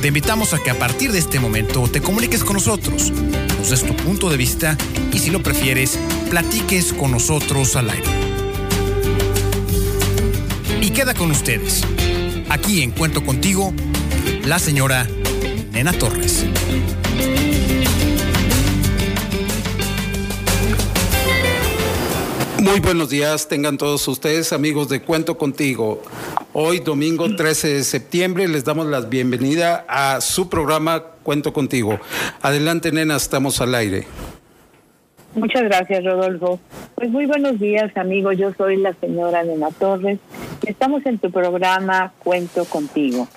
Te invitamos a que a partir de este momento te comuniques con nosotros, nos des tu punto de vista y si lo prefieres, platiques con nosotros al aire. Y queda con ustedes, aquí en Cuento Contigo, la señora Nena Torres. Muy buenos días, tengan todos ustedes amigos de Cuento Contigo. Hoy, domingo 13 de septiembre, les damos la bienvenida a su programa Cuento Contigo. Adelante, nena, estamos al aire. Muchas gracias, Rodolfo. Pues muy buenos días, amigos. Yo soy la señora Nena Torres. Estamos en tu programa Cuento Contigo.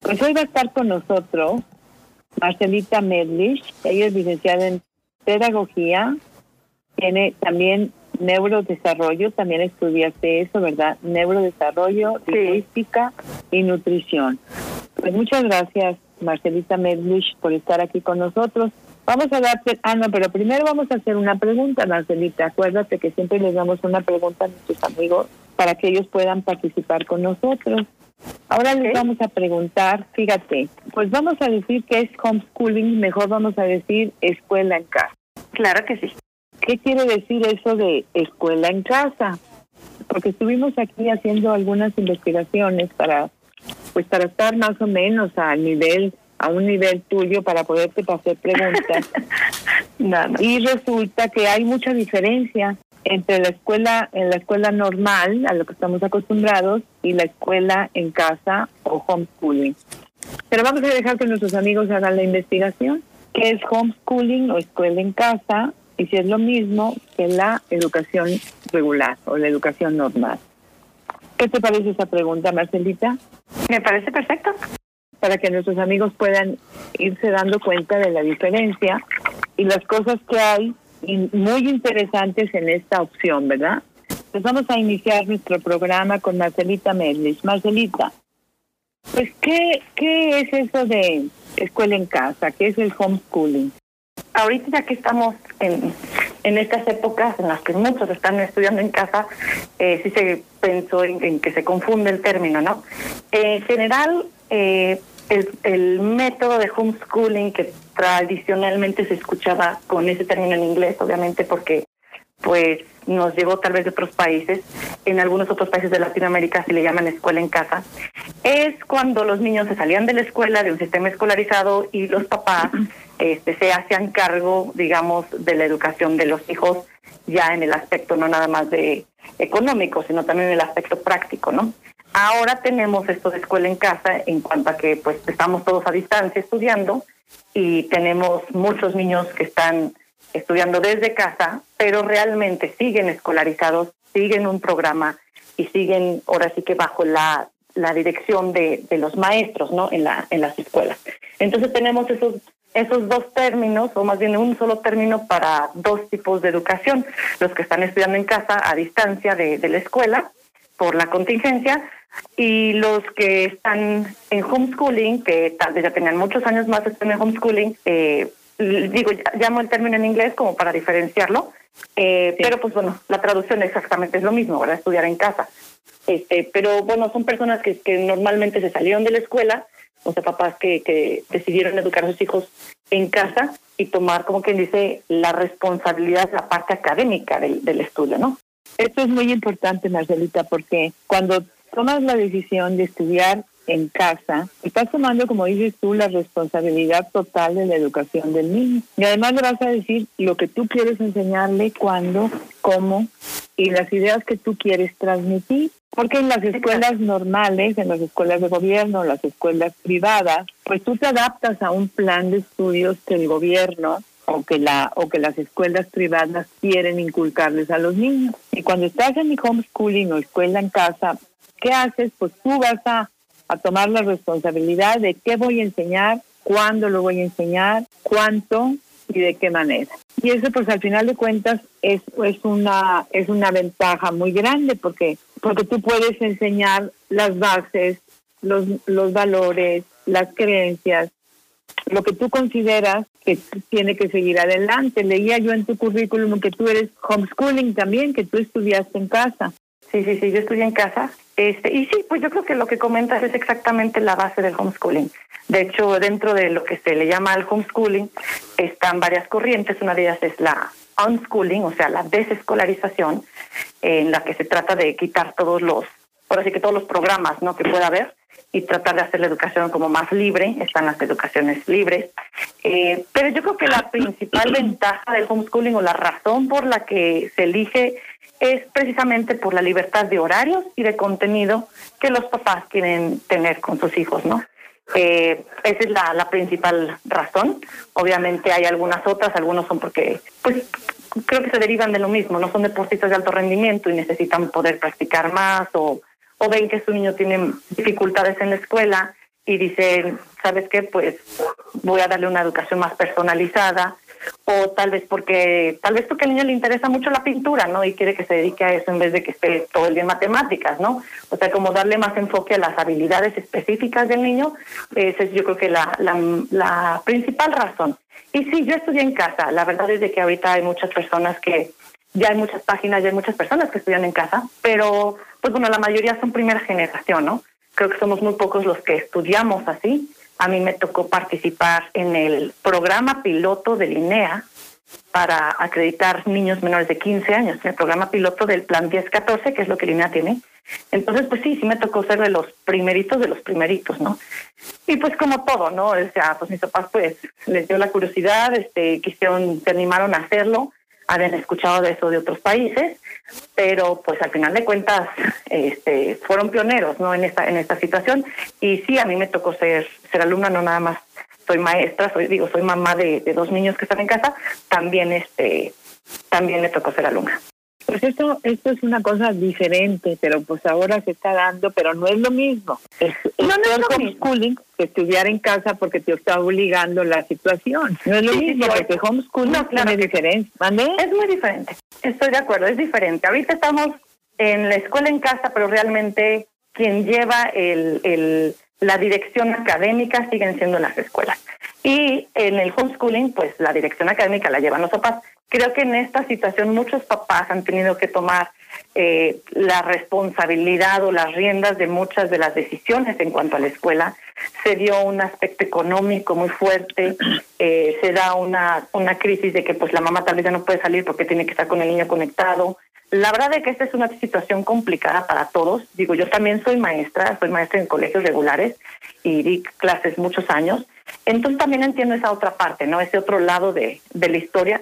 Pues hoy va a estar con nosotros Marcelita Medlich. Ella es licenciada en Pedagogía. Tiene también neurodesarrollo, también estudiaste eso, ¿verdad? Neurodesarrollo, lingüística y nutrición. Pues muchas gracias, Marcelita Medlich, por estar aquí con nosotros. Vamos a darte, ah, no, pero primero vamos a hacer una pregunta, Marcelita. Acuérdate que siempre les damos una pregunta a nuestros amigos para que ellos puedan participar con nosotros. Ahora les vamos a preguntar, fíjate, pues vamos a decir que es homeschooling, mejor vamos a decir escuela en casa. Claro que sí. ¿Qué quiere decir eso de escuela en casa? Porque estuvimos aquí haciendo algunas investigaciones para, pues para estar más o menos a nivel, a un nivel tuyo para poderte hacer preguntas. Y resulta que hay mucha diferencia entre la escuela, en la escuela normal, a lo que estamos acostumbrados, y la escuela en casa o homeschooling. Pero vamos a dejar que nuestros amigos hagan la investigación. ¿Qué es homeschooling o escuela en casa? Y si es lo mismo que la educación regular o la educación normal. ¿Qué te parece esa pregunta, Marcelita? Me parece perfecto. Para que nuestros amigos puedan irse dando cuenta de la diferencia y las cosas que hay muy interesantes en esta opción, ¿verdad? Pues vamos a iniciar nuestro programa con Marcelita Merlis. Marcelita, pues ¿qué, ¿qué es eso de escuela en casa? ¿Qué es el homeschooling? Ahorita ya que estamos en, en estas épocas en las que muchos están estudiando en casa, eh, sí se pensó en, que se confunde el término, ¿no? En general, eh, el, el método de homeschooling que tradicionalmente se escuchaba con ese término en inglés, obviamente porque pues nos llegó tal vez de otros países, en algunos otros países de Latinoamérica se le llaman escuela en casa, es cuando los niños se salían de la escuela, de un sistema escolarizado y los papás este, se hacían cargo, digamos, de la educación de los hijos ya en el aspecto no nada más de económico, sino también en el aspecto práctico, ¿no? Ahora tenemos esto de escuela en casa en cuanto a que pues estamos todos a distancia estudiando y tenemos muchos niños que están estudiando desde casa, pero realmente siguen escolarizados, siguen un programa y siguen ahora sí que bajo la, la dirección de, de los maestros, ¿no? En la en las escuelas. Entonces tenemos esos esos dos términos, o más bien un solo término para dos tipos de educación, los que están estudiando en casa a distancia de, la escuela por la contingencia y los que están en homeschooling, que tal vez ya tenían muchos años más están en homeschooling, eh, digo, llamo el término en inglés como para diferenciarlo, eh, pero pues bueno, la traducción exactamente es lo mismo, ¿verdad? Estudiar en casa. Este, pero bueno, son personas que, que normalmente se salieron de la escuela o sea, papás que, que decidieron educar a sus hijos en casa y tomar, como quien dice, la responsabilidad, la parte académica del, del estudio, ¿no? Esto es muy importante, Marcelita, porque cuando tomas la decisión de estudiar en casa, estás tomando, como dices tú, la responsabilidad total de la educación del niño. Y además le vas a decir lo que tú quieres enseñarle, cuándo, cómo y las ideas que tú quieres transmitir. Porque en las escuelas normales, en las escuelas de gobierno, las escuelas privadas, pues tú te adaptas a un plan de estudios que el gobierno o que la o que las escuelas privadas quieren inculcarles a los niños. Y cuando estás en mi homeschooling o escuela en casa, ¿qué haces? Pues tú vas a a tomar la responsabilidad de qué voy a enseñar, cuándo lo voy a enseñar, cuánto y de qué manera. Y eso pues al final de cuentas es, es una es una ventaja muy grande porque porque tú puedes enseñar las bases, los, los valores, las creencias, lo que tú consideras que tiene que seguir adelante. Leía yo en tu currículum que tú eres homeschooling también, que tú estudiaste en casa. Sí, sí, sí, yo estudié en casa. Este, y sí, pues yo creo que lo que comentas es exactamente la base del homeschooling. De hecho, dentro de lo que se le llama el homeschooling están varias corrientes. Una de ellas es la unschooling, o sea, la desescolarización, en la que se trata de quitar todos los, por así que todos los programas ¿no? que pueda haber y tratar de hacer la educación como más libre, están las educaciones libres. Eh, pero yo creo que la principal ventaja del homeschooling o la razón por la que se elige es precisamente por la libertad de horarios y de contenido que los papás quieren tener con sus hijos, ¿no? Eh, esa es la, la principal razón. Obviamente hay algunas otras, algunos son porque, pues, creo que se derivan de lo mismo, no son deportistas de alto rendimiento y necesitan poder practicar más o, o ven que su niño tiene dificultades en la escuela y dicen, ¿sabes qué? Pues voy a darle una educación más personalizada o tal vez porque tal vez porque al niño le interesa mucho la pintura, ¿no? Y quiere que se dedique a eso en vez de que esté todo el día en matemáticas, ¿no? O sea, como darle más enfoque a las habilidades específicas del niño, esa es yo creo que la, la, la principal razón. Y sí, yo estudié en casa. La verdad es de que ahorita hay muchas personas que ya hay muchas páginas, ya hay muchas personas que estudian en casa, pero pues bueno, la mayoría son primera generación, ¿no? Creo que somos muy pocos los que estudiamos así a mí me tocó participar en el programa piloto de INEA para acreditar niños menores de 15 años, el programa piloto del Plan 1014, que es lo que INEA tiene. Entonces, pues sí, sí me tocó ser de los primeritos de los primeritos, ¿no? Y pues como todo, ¿no? O sea, pues mis papás pues les dio la curiosidad, este, quisieron, se animaron a hacerlo habían escuchado de eso de otros países, pero pues al final de cuentas este, fueron pioneros ¿no? en, esta, en esta situación. Y sí, a mí me tocó ser, ser alumna, no nada más soy maestra, soy, digo, soy mamá de, de dos niños que están en casa, también, este, también me tocó ser alumna. Pues esto, esto es una cosa diferente, pero pues ahora se está dando, pero no es lo mismo. Es, no, no es lo homeschooling que estudiar en casa porque te está obligando la situación. No es lo mismo, porque homeschooling no, claro, tiene diferencia. Es muy diferente. Estoy de acuerdo, es diferente. Ahorita estamos en la escuela en casa, pero realmente quien lleva el, el, la dirección académica siguen siendo las escuelas. Y en el homeschooling, pues la dirección académica la llevan los papás. Creo que en esta situación muchos papás han tenido que tomar eh, la responsabilidad o las riendas de muchas de las decisiones en cuanto a la escuela. Se dio un aspecto económico muy fuerte, eh, se da una, una crisis de que pues la mamá tal vez ya no puede salir porque tiene que estar con el niño conectado. La verdad es que esta es una situación complicada para todos. Digo, yo también soy maestra, soy maestra en colegios regulares y di clases muchos años. Entonces también entiendo esa otra parte, ¿no? Ese otro lado de, de la historia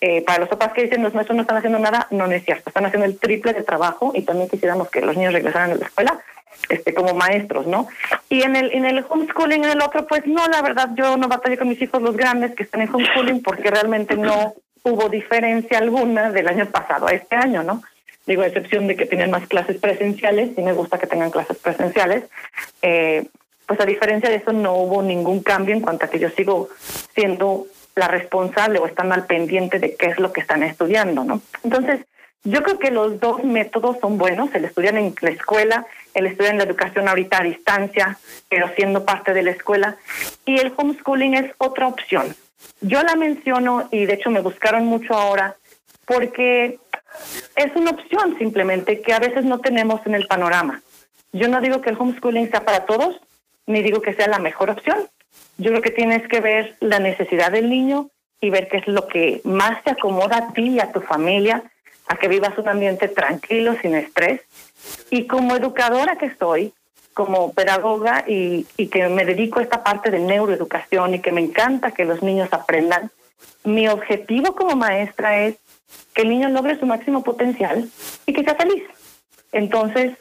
eh, para los papás que dicen los maestros no están haciendo nada, no, es cierto, están haciendo el triple de trabajo y también quisiéramos que los niños regresaran a la escuela este como maestros, ¿no? Y en el en el homeschooling en el otro pues no, la verdad yo no batallé con mis hijos los grandes que están en homeschooling porque realmente no hubo diferencia alguna del año pasado a este año, ¿no? Digo, a excepción de que tienen más clases presenciales, y me gusta que tengan clases presenciales, eh, pues a diferencia de eso no hubo ningún cambio en cuanto a que yo sigo siendo la responsable o están al pendiente de qué es lo que están estudiando, ¿no? Entonces, yo creo que los dos métodos son buenos, el estudiar en la escuela, el estudiar en la educación ahorita a distancia, pero siendo parte de la escuela, y el homeschooling es otra opción. Yo la menciono y de hecho me buscaron mucho ahora porque es una opción simplemente que a veces no tenemos en el panorama. Yo no digo que el homeschooling sea para todos, ni digo que sea la mejor opción, yo creo que tienes que ver la necesidad del niño y ver qué es lo que más te acomoda a ti y a tu familia, a que vivas un ambiente tranquilo, sin estrés. Y como educadora que soy, como pedagoga y, que me dedico a esta parte de neuroeducación y que me encanta que los niños aprendan, mi objetivo como maestra es que el niño logre su máximo potencial y que sea feliz. Entonces,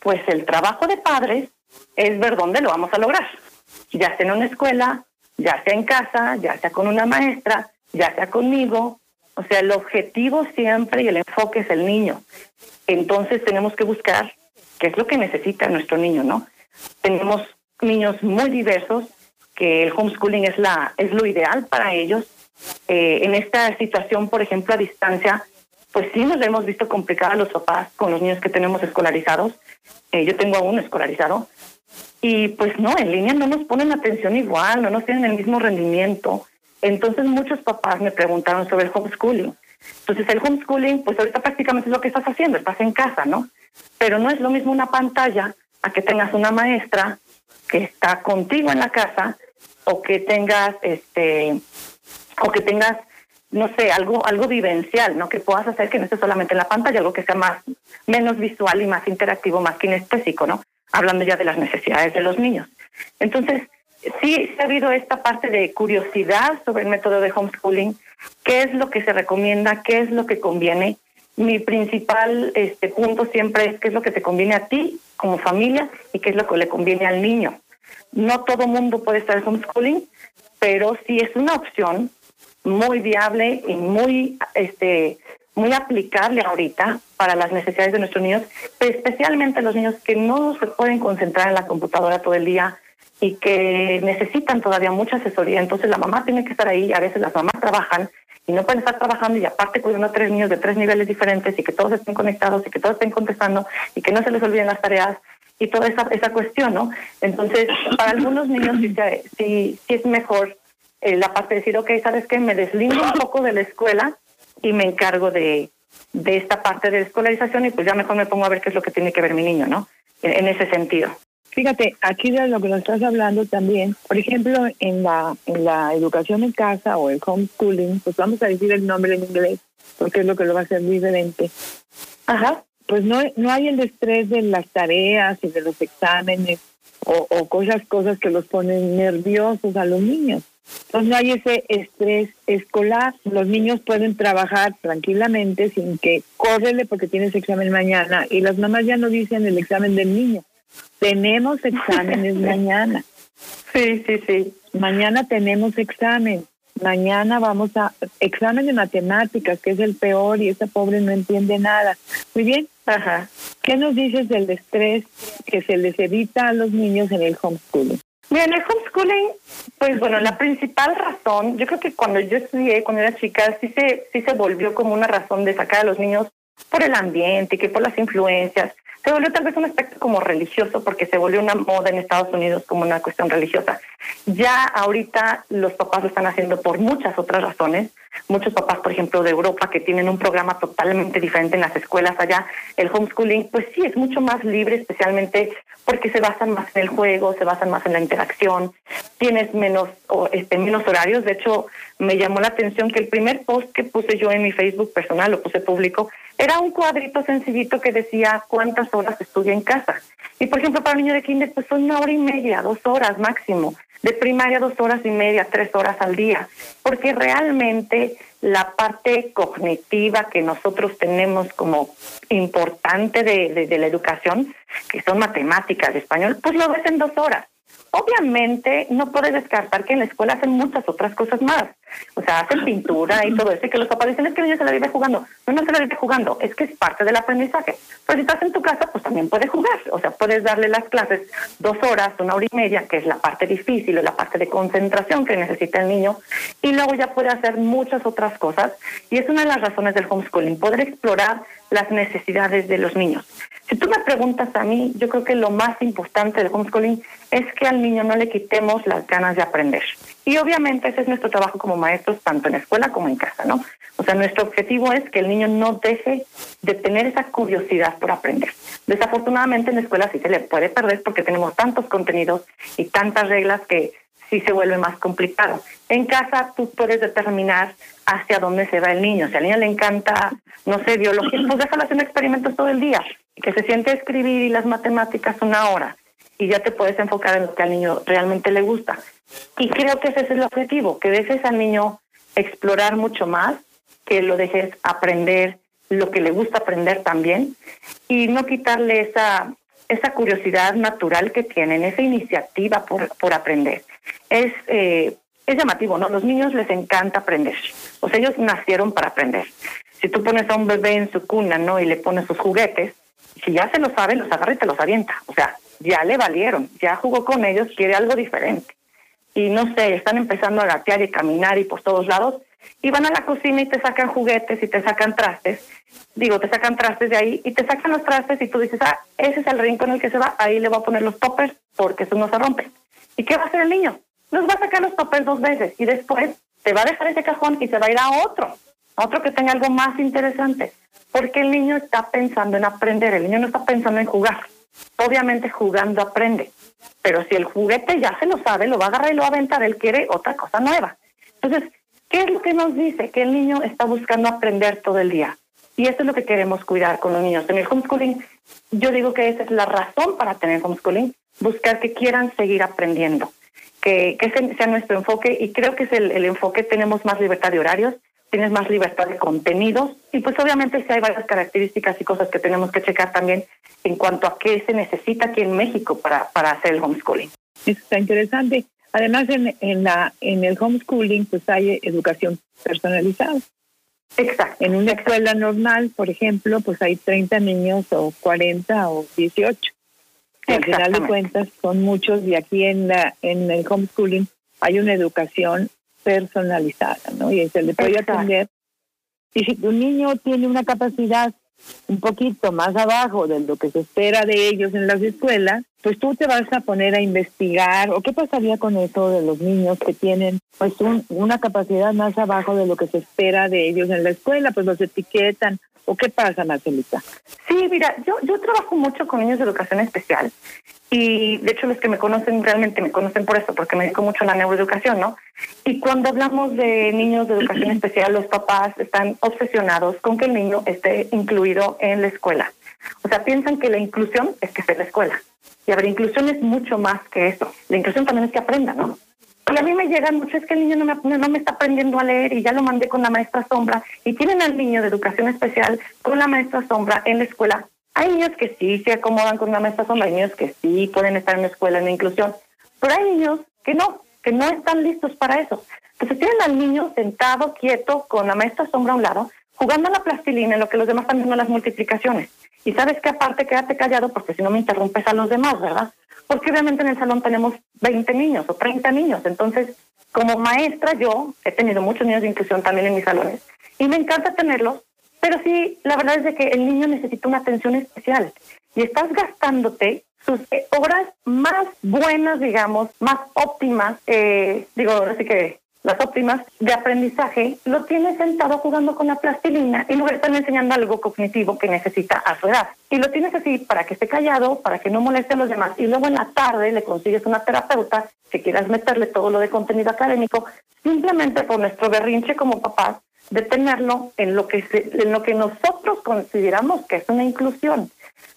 pues el trabajo de padres es ver dónde lo vamos a lograr ya sea en una escuela, ya sea en casa, ya sea con una maestra, ya sea conmigo. O sea, el objetivo siempre y el enfoque es el niño. Entonces tenemos que buscar qué es lo que necesita nuestro niño, ¿no? Tenemos niños muy diversos que el homeschooling es la es lo ideal para ellos eh, en esta situación, por ejemplo, a distancia, pues sí nos hemos visto complicadas los papás con los niños que tenemos escolarizados. Eh, yo tengo a uno escolarizado. Y pues no, en línea no nos ponen atención igual, no nos tienen el mismo rendimiento. Entonces muchos papás me preguntaron sobre el homeschooling. Entonces el homeschooling, pues ahorita prácticamente es lo que estás haciendo, estás en casa, ¿no? Pero no es lo mismo una pantalla a que tengas una maestra que está contigo en la casa o que tengas este o que tengas no sé, algo, algo vivencial, ¿no? Que puedas hacer que no esté solamente en la pantalla, algo que sea más, menos visual y más interactivo, más kinestésico, ¿no? Hablando ya de las necesidades de los niños. Entonces, sí, ha habido esta parte de curiosidad sobre el método de homeschooling, qué es lo que se recomienda, qué es lo que conviene. Mi principal este, punto siempre es qué es lo que te conviene a ti como familia y qué es lo que le conviene al niño. No todo mundo puede estar homeschooling, pero sí es una opción muy viable y muy este muy aplicable ahorita para las necesidades de nuestros niños, especialmente los niños que no se pueden concentrar en la computadora todo el día y que necesitan todavía mucha asesoría. Entonces la mamá tiene que estar ahí, a veces las mamás trabajan y no pueden estar trabajando y aparte cuidando a tres niños de tres niveles diferentes y que todos estén conectados y que todos estén contestando y que no se les olviden las tareas y toda esa, esa cuestión, ¿no? Entonces, para algunos niños sí, sí, sí es mejor eh, la parte de decir, ok, ¿sabes qué? Me deslindo un poco de la escuela y me encargo de, de esta parte de escolarización y pues ya mejor me pongo a ver qué es lo que tiene que ver mi niño, ¿no? En, ese sentido. Fíjate, aquí de lo que nos estás hablando también, por ejemplo, en la, en la educación en casa o el homeschooling, pues vamos a decir el nombre en inglés, porque es lo que lo va a hacer diferente. Ajá. Pues no, no hay el estrés de las tareas y de los exámenes o, o cosas, cosas que los ponen nerviosos a los niños. Entonces no hay ese estrés escolar. Los niños pueden trabajar tranquilamente sin que córrele porque tienes examen mañana. Y las mamás ya no dicen el examen del niño. Tenemos exámenes mañana. Sí, sí, sí. Mañana tenemos examen. Mañana vamos a examen de matemáticas, que es el peor y esa pobre no entiende nada. Muy bien. Ajá. ¿Qué nos dices del estrés que se les evita a los niños en el homeschooling? Mira, en el homeschooling, pues bueno, la principal razón, yo creo que cuando yo estudié, cuando era chica, sí se, sí se volvió como una razón de sacar a los niños por el ambiente, que por las influencias, se volvió tal vez un aspecto como religioso porque se volvió una moda en Estados Unidos como una cuestión religiosa. Ya ahorita los papás lo están haciendo por muchas otras razones. Muchos papás, por ejemplo, de Europa que tienen un programa totalmente diferente en las escuelas allá, el homeschooling, pues sí, es mucho más libre, especialmente porque se basan más en el juego, se basan más en la interacción, tienes menos, este, menos horarios. De hecho, me llamó la atención que el primer post que puse yo en mi Facebook personal, lo puse público, era un cuadrito sencillito que decía cuántas horas estudia en casa. Y por ejemplo, para un niño de kinder, pues son una hora y media, dos horas máximo. De primaria, dos horas y media, tres horas al día. Porque realmente la parte cognitiva que nosotros tenemos como importante de, de la educación, que son matemáticas, español, pues lo ves en dos horas. Obviamente no puedes descartar que en la escuela hacen muchas otras cosas más. O sea, hacen pintura y todo eso, y que los papás dicen es que el niño se la vive jugando. No, no se la vive jugando, es que es parte del aprendizaje. Pero si estás en tu casa, pues también puedes jugar. O sea, puedes darle las clases dos horas, una hora y media, que es la parte difícil o la parte de concentración que necesita el niño, y luego ya puede hacer muchas otras cosas. Y es una de las razones del homeschooling, poder explorar las necesidades de los niños. Si tú me preguntas a mí, yo creo que lo más importante del homeschooling es que al niño no le quitemos las ganas de aprender. Y obviamente ese es nuestro trabajo como maestros, tanto en escuela como en casa, ¿no? O sea, nuestro objetivo es que el niño no deje de tener esa curiosidad por aprender. Desafortunadamente en la escuela sí se le puede perder porque tenemos tantos contenidos y tantas reglas que sí se vuelve más complicado. En casa tú puedes determinar hacia dónde se va el niño. Si al niño le encanta, no sé, biología, pues déjalo haciendo experimentos todo el día que se siente escribir y las matemáticas una hora y ya te puedes enfocar en lo que al niño realmente le gusta. Y creo que ese es el objetivo, que dejes al niño explorar mucho más, que lo dejes aprender lo que le gusta aprender también y no quitarle esa, esa curiosidad natural que tienen, esa iniciativa por, por aprender. Es, eh, es llamativo, ¿no? Los niños les encanta aprender. O sea, ellos nacieron para aprender. Si tú pones a un bebé en su cuna, ¿no? Y le pones sus juguetes, si ya se lo sabe, los agarra y te los avienta. O sea, ya le valieron, ya jugó con ellos, quiere algo diferente. y no sé, están empezando a gatear y caminar y por todos lados, y van a la cocina y te sacan juguetes y te sacan trastes, digo, te sacan trastes de ahí y te sacan los trastes y tú dices, ah, ese es el rincón en el que se va, ahí le voy a poner los toppers porque eso no se rompe. ¿Y qué va a hacer el niño? Nos va a sacar los toppers dos veces y después te va a dejar ese cajón y se va a ir a otro, otro que tenga algo más interesante, porque el niño está pensando en aprender, el niño no está pensando en jugar. Obviamente jugando aprende, pero si el juguete ya se lo sabe, lo va a agarrar y lo va a aventar, él quiere otra cosa nueva. Entonces, ¿qué es lo que nos dice? Que el niño está buscando aprender todo el día. Y eso es lo que queremos cuidar con los niños. En el homeschooling, yo digo que esa es la razón para tener homeschooling, buscar que quieran seguir aprendiendo, que, que ese sea nuestro enfoque y creo que es el, el enfoque, tenemos más libertad de horarios, tienes más libertad de contenidos y pues obviamente sí hay varias características y cosas que tenemos que checar también en cuanto a qué se necesita aquí en México para, para hacer el homeschooling. Eso está interesante. Además, en, en, la, en el homeschooling pues hay educación personalizada. Exacto. En una escuela normal, por ejemplo, pues hay 30 niños o 40 o 18. Al final de cuentas son muchos y aquí en, la, en el homeschooling hay una educación personalizada, ¿no? Y se le puede atender. Y si tu niño tiene una capacidad un poquito más abajo de lo que se espera de ellos en las escuelas, pues tú te vas a poner a investigar, o qué pasaría con eso de los niños que tienen pues un, una capacidad más abajo de lo que se espera de ellos en la escuela, pues los etiquetan, o qué pasa, Marcelita. Sí, mira, yo, yo trabajo mucho con niños de educación especial y de hecho los que me conocen realmente me conocen por eso, porque me dedico mucho a la neuroeducación, ¿no? Y cuando hablamos de niños de educación especial, los papás están obsesionados con que el niño esté incluido en la escuela. O sea, piensan que la inclusión es que esté en la escuela. Y a ver, inclusión es mucho más que eso. La inclusión también es que aprenda, ¿no? Y a mí me llegan mucho, es que el niño no me, no me está aprendiendo a leer y ya lo mandé con la maestra sombra. Y tienen al niño de educación especial con la maestra sombra en la escuela hay niños que sí se acomodan con una maestra sombra, hay niños que sí pueden estar en la escuela en la inclusión, pero hay niños que no, que no están listos para eso. Entonces tienen al niño sentado, quieto, con la maestra sombra a un lado, jugando a la plastilina en lo que los demás están viendo las multiplicaciones. Y sabes que aparte quédate callado porque si no me interrumpes a los demás, ¿verdad? Porque obviamente en el salón tenemos 20 niños o 30 niños. Entonces, como maestra yo he tenido muchos niños de inclusión también en mis salones y me encanta tenerlos pero sí, la verdad es de que el niño necesita una atención especial y estás gastándote sus horas más buenas, digamos, más óptimas, eh, digo, así que las óptimas de aprendizaje, lo tienes sentado jugando con la plastilina y luego están enseñando algo cognitivo que necesita a su edad. Y lo tienes así para que esté callado, para que no moleste a los demás. Y luego en la tarde le consigues una terapeuta que quieras meterle todo lo de contenido académico, simplemente por nuestro berrinche como papás, de tenerlo en lo que en lo que nosotros consideramos que es una inclusión.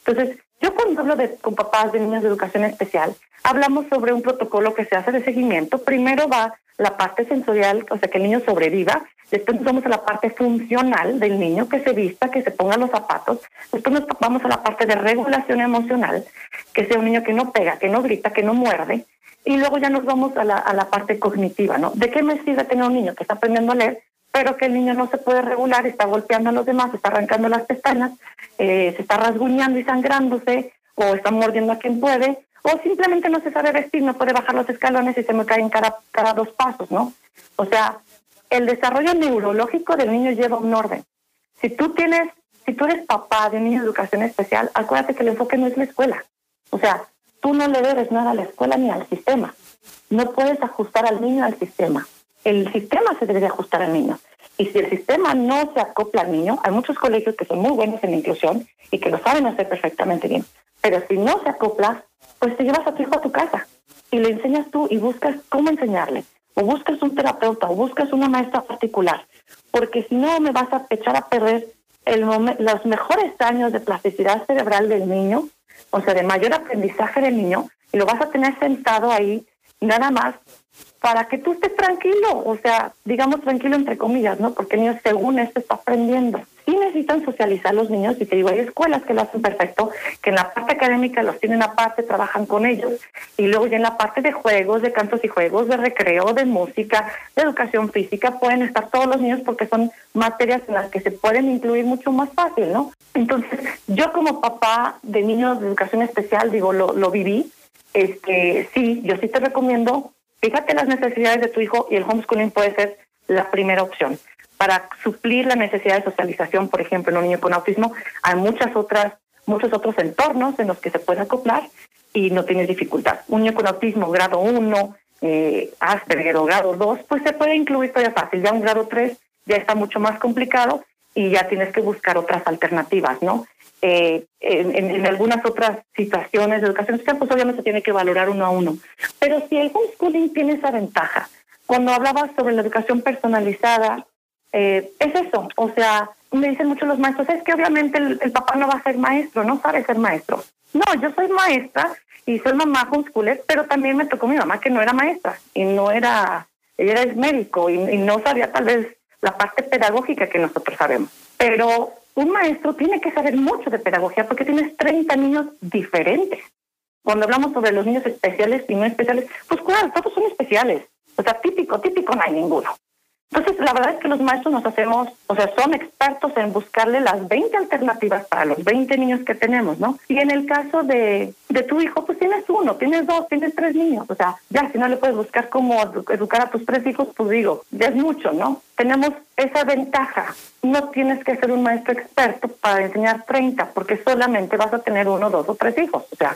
Entonces, yo cuando hablo de, con papás de niños de educación especial, hablamos sobre un protocolo que se hace de seguimiento. Primero va la parte sensorial, o sea, que el niño sobreviva. Después vamos a la parte funcional del niño, que se vista, que se ponga los zapatos. Después nos vamos a la parte de regulación emocional, que sea un niño que no pega, que no grita, que no muerde. Y luego ya nos vamos a la, a la parte cognitiva, ¿no? ¿De qué me sirve tener un niño que está aprendiendo a leer? Pero que el niño no se puede regular, está golpeando a los demás, está arrancando las pestañas, eh, se está rasguñando y sangrándose, o está mordiendo a quien puede, o simplemente no se sabe vestir, no puede bajar los escalones y se me caen cada, cada dos pasos, ¿no? O sea, el desarrollo neurológico del niño lleva un orden. Si tú tienes, si tú eres papá de un niño de educación especial, acuérdate que el enfoque no es la escuela. O sea, tú no le debes nada a la escuela ni al sistema. No puedes ajustar al niño al sistema el sistema se debe de ajustar al niño. Y si el sistema no se acopla al niño, hay muchos colegios que son muy buenos en la inclusión y que lo saben hacer perfectamente bien. Pero si no se acopla, pues te llevas a tu hijo a tu casa y le enseñas tú y buscas cómo enseñarle. O buscas un terapeuta o buscas una maestra particular. Porque si no, me vas a echar a perder el los mejores años de plasticidad cerebral del niño, o sea, de mayor aprendizaje del niño, y lo vas a tener sentado ahí nada más para que tú estés tranquilo, o sea, digamos tranquilo entre comillas, ¿no? Porque el niño según esto está aprendiendo. Sí necesitan socializar los niños y te digo, hay escuelas que lo hacen perfecto, que en la parte académica los tienen aparte, trabajan con ellos, y luego ya en la parte de juegos, de cantos y juegos, de recreo, de música, de educación física, pueden estar todos los niños porque son materias en las que se pueden incluir mucho más fácil, ¿no? Entonces, yo como papá de niños de educación especial, digo, lo, lo viví, este, sí, yo sí te recomiendo fíjate las necesidades de tu hijo y el homeschooling puede ser la primera opción. Para suplir la necesidad de socialización, por ejemplo, en un niño con autismo, hay muchas otras, muchos otros entornos en los que se puede acoplar y no tienes dificultad. Un niño con autismo grado 1, eh, Asperger o grado 2, pues se puede incluir todavía fácil. Ya un grado 3 ya está mucho más complicado y ya tienes que buscar otras alternativas, ¿no? Eh, en, algunas otras situaciones de educación social, pues obviamente tiene que valorar uno a uno. Pero si el homeschooling tiene esa ventaja, cuando hablabas sobre la educación personalizada, eh, es eso, o sea, me dicen muchos los maestros, es que obviamente el, papá no va a ser maestro, no sabe ser maestro. No, yo soy maestra y soy mamá homeschooler, pero también me tocó mi mamá que no era maestra y no era, ella era médico y no sabía tal vez la parte pedagógica que nosotros sabemos. Pero un maestro tiene que saber mucho de pedagogía porque tienes 30 niños diferentes. Cuando hablamos sobre los niños especiales y no especiales, pues claro, todos son especiales. O sea, típico, típico no hay ninguno. Entonces, la verdad es que los maestros nos hacemos, o sea, son expertos en buscarle las 20 alternativas para los 20 niños que tenemos, ¿no? Y en el caso de, de tu hijo, pues tienes uno, tienes dos, tienes tres niños. O sea, ya si no le puedes buscar cómo educar a tus tres hijos, pues digo, ya es mucho, ¿no? Tenemos esa ventaja. No tienes que ser un maestro experto para enseñar 30, porque solamente vas a tener uno, dos o tres hijos. O sea,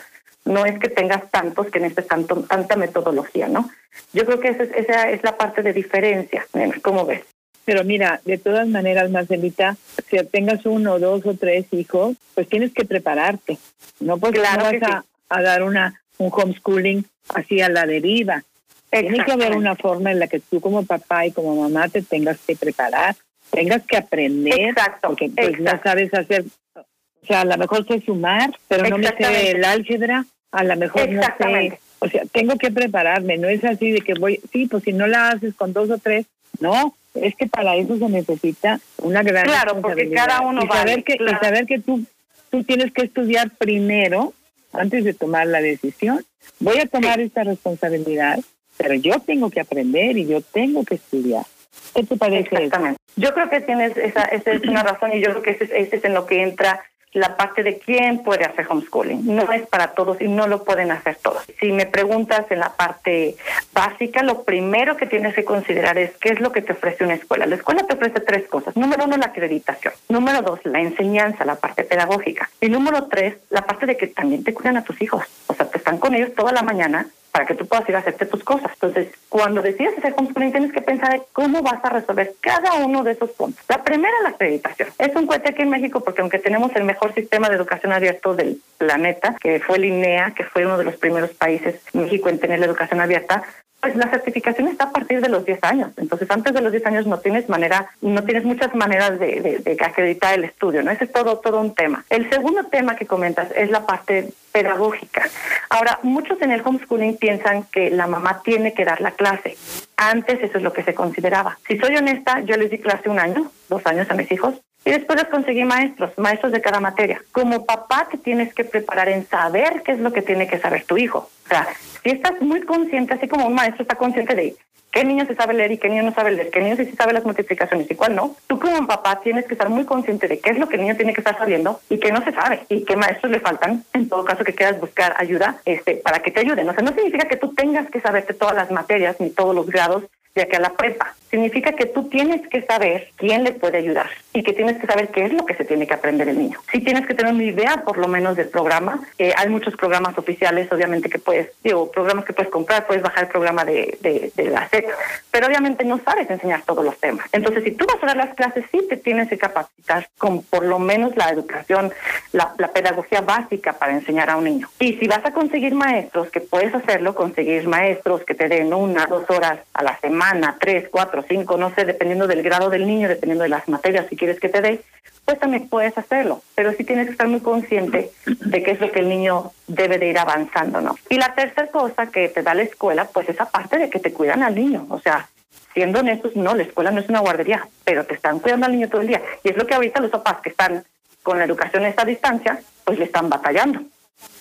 no es que tengas tantos que necesites tanto, tanta metodología, ¿no? Yo creo que esa es, esa es la parte de diferencia, ¿cómo ves? Pero mira, de todas maneras, Marcelita, si tengas uno, dos o tres hijos, pues tienes que prepararte. No porque claro vas a, dar una un homeschooling así a la deriva. Tiene que haber una forma en la que tú como papá y como mamá te tengas que preparar, tengas que aprender, Exacto. porque pues no sabes hacer, o sea, a lo mejor sé sumar, pero no me sé el álgebra, a lo mejor no sé o sea, tengo que prepararme, no es así de que voy, sí, pues si no la haces con dos o tres, no, es que para eso se necesita una gran Claro, porque cada uno va saber que y saber que tú tú tienes que estudiar primero antes de tomar la decisión. Voy a tomar esta responsabilidad, pero yo tengo que aprender y yo tengo que estudiar. ¿Qué te parece? Exactamente. Yo creo que tienes esa, esa es una razón y yo creo que ese, ese es en lo que entra la parte de quién puede hacer homeschooling. No es para todos y no lo pueden hacer todos. Si me preguntas en la parte básica, lo primero que tienes que considerar es qué es lo que te ofrece una escuela. La escuela te ofrece tres cosas. Número uno, la acreditación. Número dos, la enseñanza, la parte pedagógica. Y número tres, la parte de que también te cuidan a tus hijos. O sea, te están con ellos toda la mañana para que tú puedas ir a hacerte tus cosas. Entonces, cuando decides hacer homeschooling, tienes que pensar cómo vas a resolver cada uno de esos puntos. La primera, la acreditación. Es un cuento aquí en México porque aunque tenemos el mejor sistema de educación abierto del planeta, que fue el INEA, que fue uno de los primeros países en México en tener la educación abierta, pues la certificación está a partir de los 10 años. Entonces, antes de los 10 años no tienes manera, no tienes muchas maneras de, de, acreditar el estudio, ¿no? Ese es todo, todo un tema. El segundo tema que comentas es la parte pedagógica. Ahora, muchos en el homeschooling piensan que la mamá tiene que dar la clase. Antes eso es lo que se consideraba. Si soy honesta, yo les di clase un año, dos años a mis hijos, y después les conseguí maestros, maestros de cada materia. Como papá te tienes que preparar en saber qué es lo que tiene que saber tu hijo. O sea, si estás muy consciente, así como un maestro está consciente de qué niño se sabe leer y qué niño no sabe leer, qué niño sí sabe las multiplicaciones y cuál no, tú como papá tienes que estar muy consciente de qué es lo que el niño tiene que estar sabiendo y qué no se sabe y qué maestros le faltan, en todo caso que quieras buscar ayuda este, para que te ayuden. O sea, no significa que tú tengas que saberte todas las materias ni todos los grados ya que a la prepa. Significa que tú tienes que saber quién le puede ayudar y que tienes que saber qué es lo que se tiene que aprender el niño. Si tienes que tener una idea por lo menos del programa. Eh, hay muchos programas oficiales, obviamente que puedes, digo, programas que puedes comprar, puedes bajar el programa de, de, la SEC, pero obviamente no sabes enseñar todos los temas. Entonces, si tú vas a dar las clases, sí te tienes que capacitar con por lo menos la educación, la, la pedagogía básica para enseñar a un niño. Y si vas a conseguir maestros, que puedes hacerlo, conseguir maestros que te den una, dos horas a la semana, semana, tres, cuatro, cinco, no sé, dependiendo del grado del niño, dependiendo de las materias si quieres que te dé, pues también puedes hacerlo. Pero sí tienes que estar muy consciente de qué es lo que el niño debe de ir avanzando, ¿no? Y la tercera cosa que te da la escuela, pues esa parte de que te cuidan al niño. O sea, siendo honestos, no, la escuela no es una guardería, pero te están cuidando al niño todo el día. Y es lo que ahorita los papás que están con la educación a esta distancia, pues le están batallando.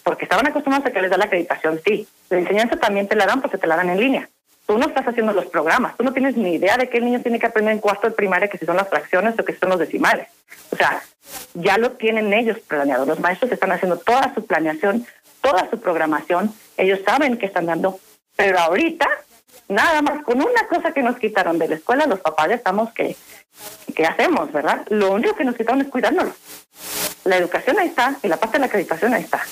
Porque estaban acostumbrados a que les da la acreditación, sí. La enseñanza también te la dan porque te la dan en línea tú no estás haciendo los programas, tú no tienes ni idea de qué el niño tiene que aprender en cuarto de primaria, que si son las fracciones o que son los decimales. O sea, ya lo tienen ellos planeado. Los maestros están haciendo toda su planeación, toda su programación. Ellos saben qué están dando, pero ahorita Nada más, con una cosa que nos quitaron de la escuela, los papás ya estamos que, ¿qué hacemos, verdad? Lo único que nos quitaron es cuidárnoslo. La educación ahí está y la parte de la acreditación ahí está.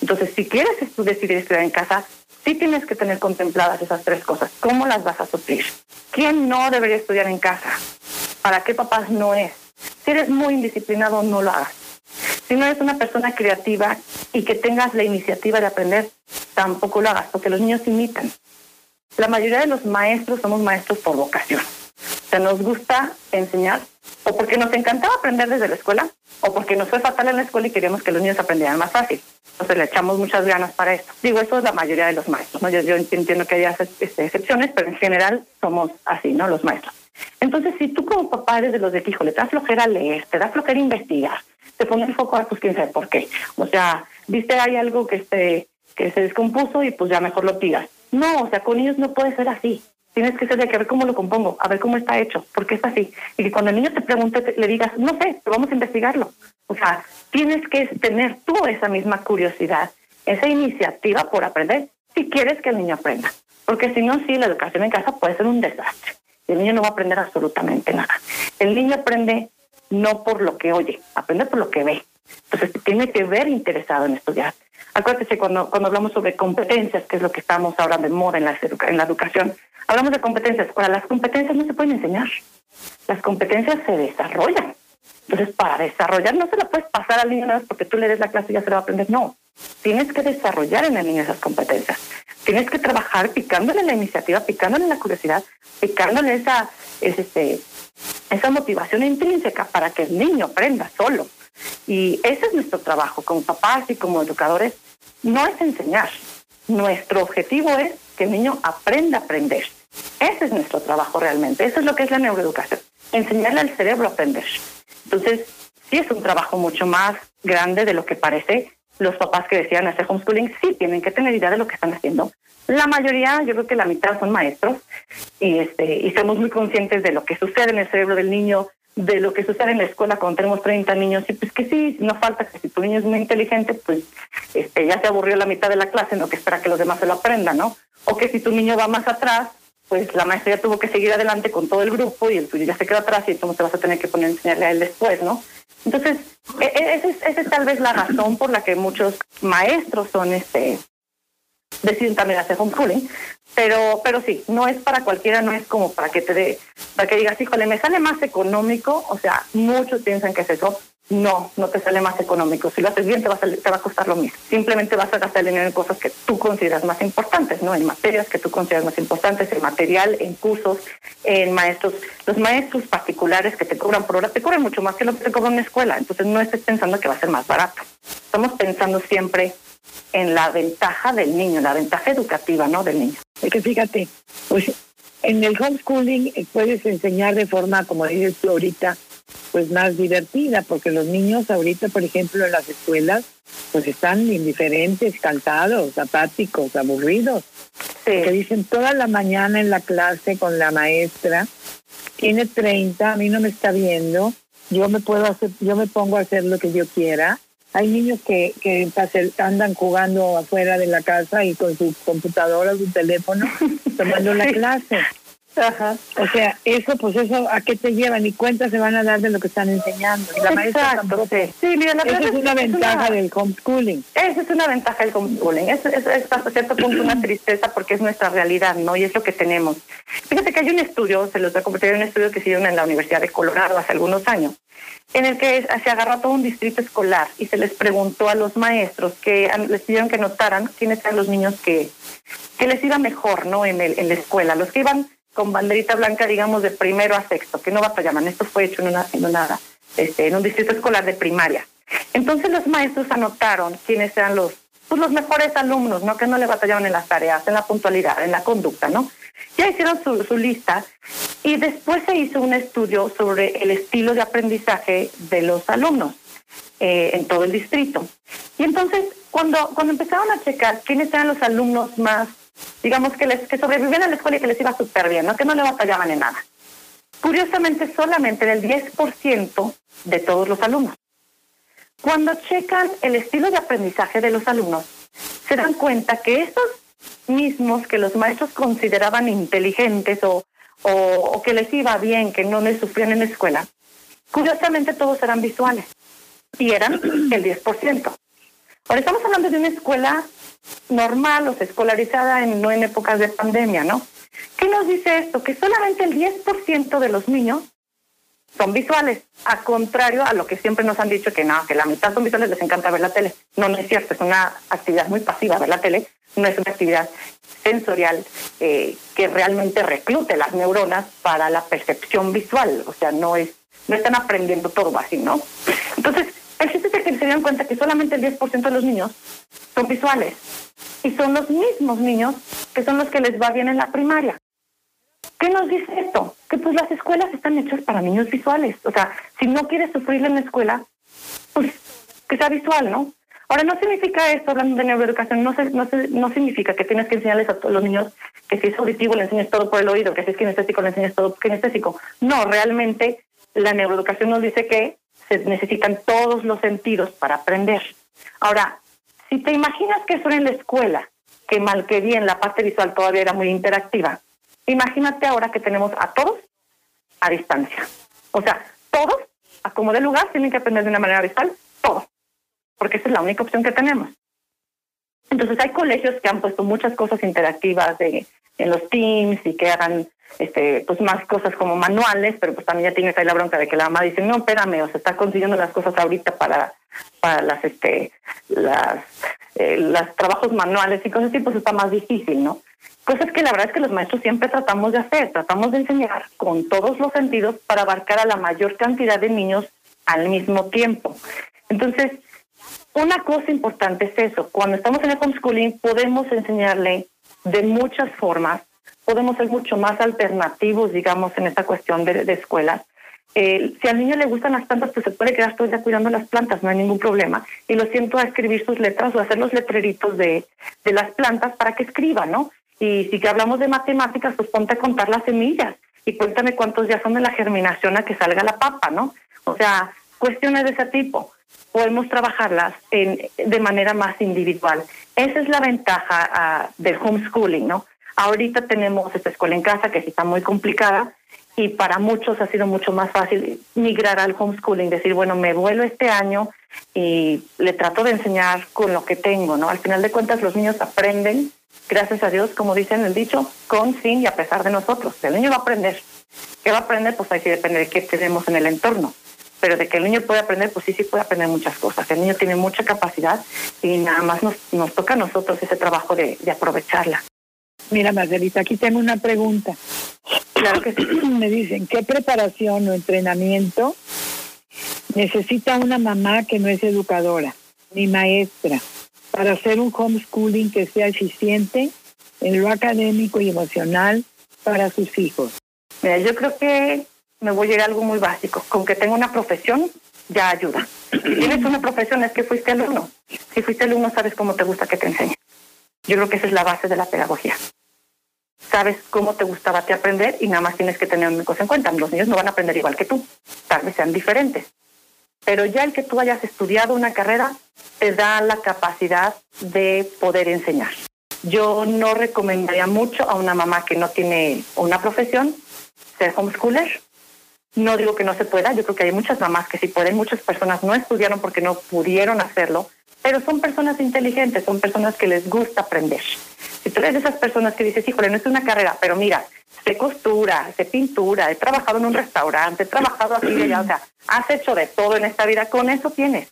Entonces, si quieres decidir estudiar en casa, sí tienes que tener contempladas esas tres cosas. ¿Cómo las vas a suplir? ¿Quién no debería estudiar en casa? ¿Para qué papás no es? Si eres muy indisciplinado, no lo hagas. Si no eres una persona creativa y que tengas la iniciativa de aprender, tampoco lo hagas, porque los niños imitan. La mayoría de los maestros somos maestros por vocación. O sea, nos gusta enseñar o porque nos encantaba aprender desde la escuela o porque nos fue fatal en la escuela y queríamos que los niños aprendieran más fácil. Entonces le echamos muchas ganas para esto. Digo, eso es la mayoría de los maestros. ¿no? Yo, entiendo que haya este, excepciones, pero en general somos así, ¿no? Los maestros. Entonces, si tú como papá eres de los de que, le das flojera leer, te da flojera investigar, te pone el foco a, pues quién sabe por qué. O sea, viste, hay algo que, este, que se descompuso y pues ya mejor lo tiras. No, o sea, con ellos no puede ser así. Tienes que ser de que a ver cómo lo compongo, a ver cómo está hecho, por qué está así. Y que cuando el niño te pregunte, le digas, no sé, vamos a investigarlo. O sea, tienes que tener tú esa misma curiosidad, esa iniciativa por aprender, si quieres que el niño aprenda. Porque si no, sí, la educación en casa puede ser un desastre. El niño no va a aprender absolutamente nada. El niño aprende no por lo que oye, aprende por lo que ve. Entonces tiene que ver interesado en estudiar. Acuérdese cuando, cuando hablamos sobre competencias, que es lo que estamos ahora de moda en la, en la educación, hablamos de competencias. Ahora, las competencias no se pueden enseñar. Las competencias se desarrollan. Entonces, para desarrollar no se la puedes pasar al niño nada porque tú le des la clase y ya se la va a aprender. No, tienes que desarrollar en el niño esas competencias. Tienes que trabajar picándole la iniciativa, picándole la curiosidad, picándole esa, este, esa motivación intrínseca para que el niño aprenda solo. Y ese es nuestro trabajo como papás y como educadores. No es enseñar. Nuestro objetivo es que el niño aprenda a aprender. Ese es nuestro trabajo realmente. Eso es lo que es la neuroeducación. Enseñarle al cerebro a aprender. Entonces, sí es un trabajo mucho más grande de lo que parece. Los papás que decían hacer homeschooling sí tienen que tener idea de lo que están haciendo. La mayoría, yo creo que la mitad son maestros y este y somos muy conscientes de lo que sucede en el cerebro del niño, de lo que sucede en la escuela cuando tenemos 30 niños y pues que sí, no falta que si tu niño es muy inteligente, pues este ya se aburrió la mitad de la clase, no que espera que los demás se lo aprendan, ¿no? O que si tu niño va más atrás, pues la maestra ya tuvo que seguir adelante con todo el grupo y el tuyo ya se queda atrás y entonces te vas a tener que poner a enseñarle a él después, ¿no? Entonces, e, e, esa es, tal vez la razón por la que muchos maestros son este deciden también hacer homeschooling, pero, pero sí, no es para cualquiera, no es como para que te dé, para que digas, híjole, me sale más económico, o sea, muchos piensan que es eso, no, no te sale más económico. Si lo haces bien, te va a, te va a costar lo mismo. Simplemente vas a gastar dinero en cosas que tú consideras más importantes, ¿no? En materias que tú consideras más importantes, en material, en cursos, en maestros. Los maestros particulares que te cobran por hora te cobran mucho más que lo que te cobra una escuela. Entonces no estés pensando que va a ser más barato. Estamos pensando siempre en la ventaja del niño, la ventaja educativa, ¿no? Del niño. Es que fíjate, pues en el homeschooling eh, puedes enseñar de forma, como dices tú ahorita, pues más divertida, porque los niños ahorita, por ejemplo, en las escuelas, pues están indiferentes, cansados, apáticos, aburridos. Que dicen toda la mañana en la clase con la maestra, tiene 30, a mí no me está viendo, yo me puedo hacer, yo me pongo a hacer lo que yo quiera. Hay niños que, que andan jugando afuera de la casa y con su computadora, su teléfono, tomando la clase. Ajá. O sea, eso, pues eso, ¿a qué te llevan? Ni cuenta se van a dar de lo que están enseñando. Y la maestra tampoco. Sí. mira, la Esa es, una ventaja del homeschooling. Esa es una ventaja del homeschooling. Es, es, hasta cierto punto una tristeza porque es nuestra realidad, ¿no? Y es lo que tenemos. Fíjate que hay un estudio, se los voy a compartir, un estudio que hicieron en la Universidad de Colorado hace algunos años, en el que se agarró todo un distrito escolar y se les preguntó a los maestros que les pidieron que notaran quiénes eran los niños que, que les iba mejor, ¿no? En, el, en la escuela. Los que iban con banderita blanca, digamos, de primero a sexto, que no batallaban. Esto fue hecho en, una, en, este, en un distrito escolar de primaria. Entonces los maestros anotaron quiénes eran los, pues, los mejores alumnos, ¿no? Que no le batallaban en las tareas, en la puntualidad, en la conducta, ¿no? Ya hicieron su, su lista y después se hizo un estudio sobre el estilo de aprendizaje de los alumnos eh, en todo el distrito. Y entonces, cuando, cuando empezaron a checar quiénes eran los alumnos más digamos que les que sobrevivían a la escuela y que les iba súper bien, ¿no? que no le batallaban en nada. Curiosamente, solamente del 10% de todos los alumnos. Cuando checan el estilo de aprendizaje de los alumnos, se dan cuenta que esos mismos que los maestros consideraban inteligentes o, o, que les iba bien, que no les sufrían en la escuela, curiosamente todos eran visuales y eran el 10%. Ahora estamos hablando de una escuela normal o escolarizada en, no en épocas de pandemia, ¿no? ¿Qué nos dice esto? Que solamente el 10% de los niños son visuales, a contrario a lo que siempre nos han dicho que no, que la mitad son visuales, les encanta ver la tele. No, no es cierto, es una actividad muy pasiva ver la tele, no es una actividad sensorial eh, que realmente reclute las neuronas para la percepción visual, o sea, no es, no están aprendiendo todo así, ¿no? Entonces, el chiste que se dan cuenta que solamente el 10% de los niños son visuales y son los mismos niños que son los que les va bien en la primaria. ¿Qué nos dice esto? Que pues las escuelas están hechas para niños visuales. O sea, si no quieres sufrir en la escuela, pues que sea visual, ¿no? Ahora, no significa esto, hablando de neuroeducación, no, no, no significa que tienes que enseñarles a todos los niños que si es auditivo le enseñes todo por el oído, que si es kinestésico le enseñes todo kinestésico. No, realmente la neuroeducación nos dice que se necesitan todos los sentidos para aprender. Ahora, si te imaginas que eso en la escuela, que mal que bien la parte visual todavía era muy interactiva, imagínate ahora que tenemos a todos a distancia. O sea, todos, a como de lugar, tienen que aprender de una manera visual, todos, porque esa es la única opción que tenemos. Entonces hay colegios que han puesto muchas cosas interactivas de, en los teams y que hagan este, pues más cosas como manuales, pero pues también ya tienes ahí la bronca de que la mamá dice, no, espérame, o se está consiguiendo las cosas ahorita para, para las, este, las, eh, los trabajos manuales y cosas así, pues está más difícil, ¿no? Cosas que la verdad es que los maestros siempre tratamos de hacer, tratamos de enseñar con todos los sentidos para abarcar a la mayor cantidad de niños al mismo tiempo. Entonces, una cosa importante es eso, cuando estamos en el homeschooling podemos enseñarle de muchas formas podemos ser mucho más alternativos, digamos, en esta cuestión de, escuelas. Eh, si al niño le gustan las plantas, pues se puede quedar todo el día cuidando las plantas, no hay ningún problema. Y lo siento a escribir sus letras o hacer los letreritos de, de las plantas para que escriba, ¿no? Y si que hablamos de matemáticas, pues ponte a contar las semillas y cuéntame cuántos días son de la germinación a que salga la papa, ¿no? O sea, cuestiones de ese tipo. Podemos trabajarlas en, de manera más individual. Esa es la ventaja ah, del homeschooling, ¿no? Ahorita tenemos esta escuela en casa que sí está muy complicada y para muchos ha sido mucho más fácil migrar al homeschooling, decir, bueno, me vuelo este año y le trato de enseñar con lo que tengo, ¿no? Al final de cuentas los niños aprenden, gracias a Dios, como dicen el dicho, con, sin y a pesar de nosotros. El niño va a aprender. ¿Qué va a aprender? Pues ahí sí depende de qué tenemos en el entorno. Pero de que el niño puede aprender, pues sí, sí puede aprender muchas cosas. El niño tiene mucha capacidad y nada más nos, nos toca a nosotros ese trabajo de aprovecharla. Mira, Margarita, aquí tengo una pregunta. Claro que sí. Me dicen, ¿qué preparación o entrenamiento necesita una mamá que no es educadora ni maestra para hacer un homeschooling que sea eficiente en lo académico y emocional para sus hijos? Mira, yo creo que me voy a ir a algo muy básico. Con que tenga una profesión, ya ayuda. Si tienes una profesión, es que fuiste alumno. Si fuiste alumno, sabes cómo te gusta que te enseñe. Yo creo que esa es la base de la pedagogía sabes cómo te gustaba aprender y nada más tienes que tener una cosa en cuenta. Los niños no van a aprender igual que tú, tal vez sean diferentes. Pero ya el que tú hayas estudiado una carrera te da la capacidad de poder enseñar. Yo no recomendaría mucho a una mamá que no tiene una profesión ser homeschooler. No digo que no se pueda, yo creo que hay muchas mamás que sí pueden, muchas personas no estudiaron porque no pudieron hacerlo, pero son personas inteligentes, son personas que les gusta aprender. Si tú eres de esas personas que dices, híjole, no es una carrera, pero mira, sé costura, sé pintura, he trabajado en un restaurante, he trabajado aquí y allá, o sea, has hecho de todo en esta vida, con eso tienes.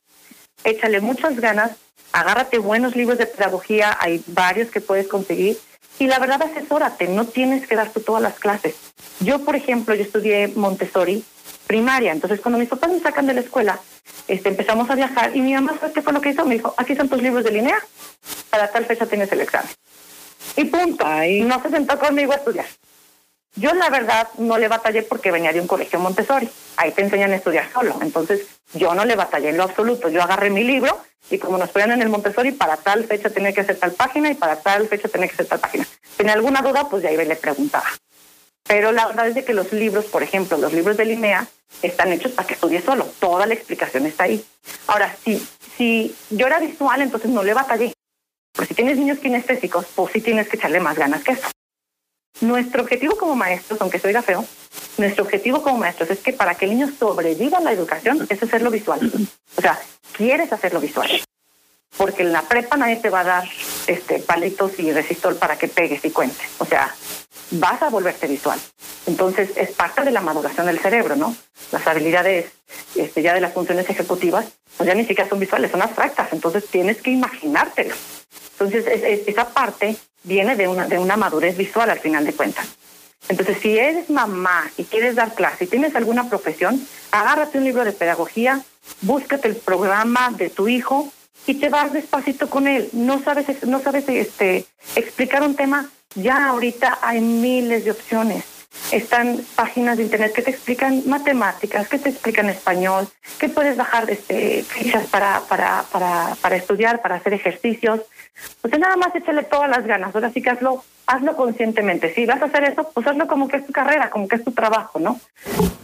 Échale muchas ganas, agárrate buenos libros de pedagogía, hay varios que puedes conseguir, y la verdad asesórate, no tienes que dar tú todas las clases. Yo, por ejemplo, yo estudié Montessori primaria, entonces cuando mis papás me sacan de la escuela, este, empezamos a viajar y mi mamá, ¿sabes qué fue lo que hizo? Me dijo, aquí son tus libros de línea, para tal fecha tienes el examen. Y punto. No se sentó conmigo a estudiar. Yo la verdad no le batallé porque venía de un colegio Montessori. Ahí te enseñan a estudiar solo. Entonces yo no le batallé en lo absoluto. Yo agarré mi libro y como nos ponían en el Montessori, para tal fecha tenía que hacer tal página y para tal fecha tenía que hacer tal página. Tenía alguna duda, pues de ahí le preguntaba. Pero la verdad es de que los libros, por ejemplo, los libros de Linea, están hechos para que estudie solo. Toda la explicación está ahí. Ahora, si, si yo era visual, entonces no le batallé Porque si tienes niños kinestésicos, pues sí tienes que echarle más ganas que eso. Nuestro objetivo como maestros, aunque se oiga feo, nuestro objetivo como maestros es que para que el niño sobreviva a la educación es hacerlo visual. O sea, quieres hacerlo visual. Porque en la prepa nadie te va a dar este palitos y resistor para que pegues y cuentes. O sea, vas a volverte visual. Entonces es parte de la maduración del cerebro, ¿no? Las habilidades este, ya de las funciones ejecutivas, pues ya ni siquiera son visuales, son abstractas. Entonces tienes que imaginártelo. Entonces esa parte viene de una, de una madurez visual al final de cuentas. Entonces, si eres mamá y quieres dar clase y tienes alguna profesión, agárrate un libro de pedagogía, búscate el programa de tu hijo y te vas despacito con él. No sabes, no sabes este, explicar un tema, ya ahorita hay miles de opciones. Están páginas de internet que te explican matemáticas, que te explican español, que puedes bajar este, fichas para, para, para, para estudiar, para hacer ejercicios. Sea, nada más échale todas las ganas. Ahora sí que hazlo, hazlo conscientemente. Si vas a hacer eso, pues hazlo como que es tu carrera, como que es tu trabajo, ¿no?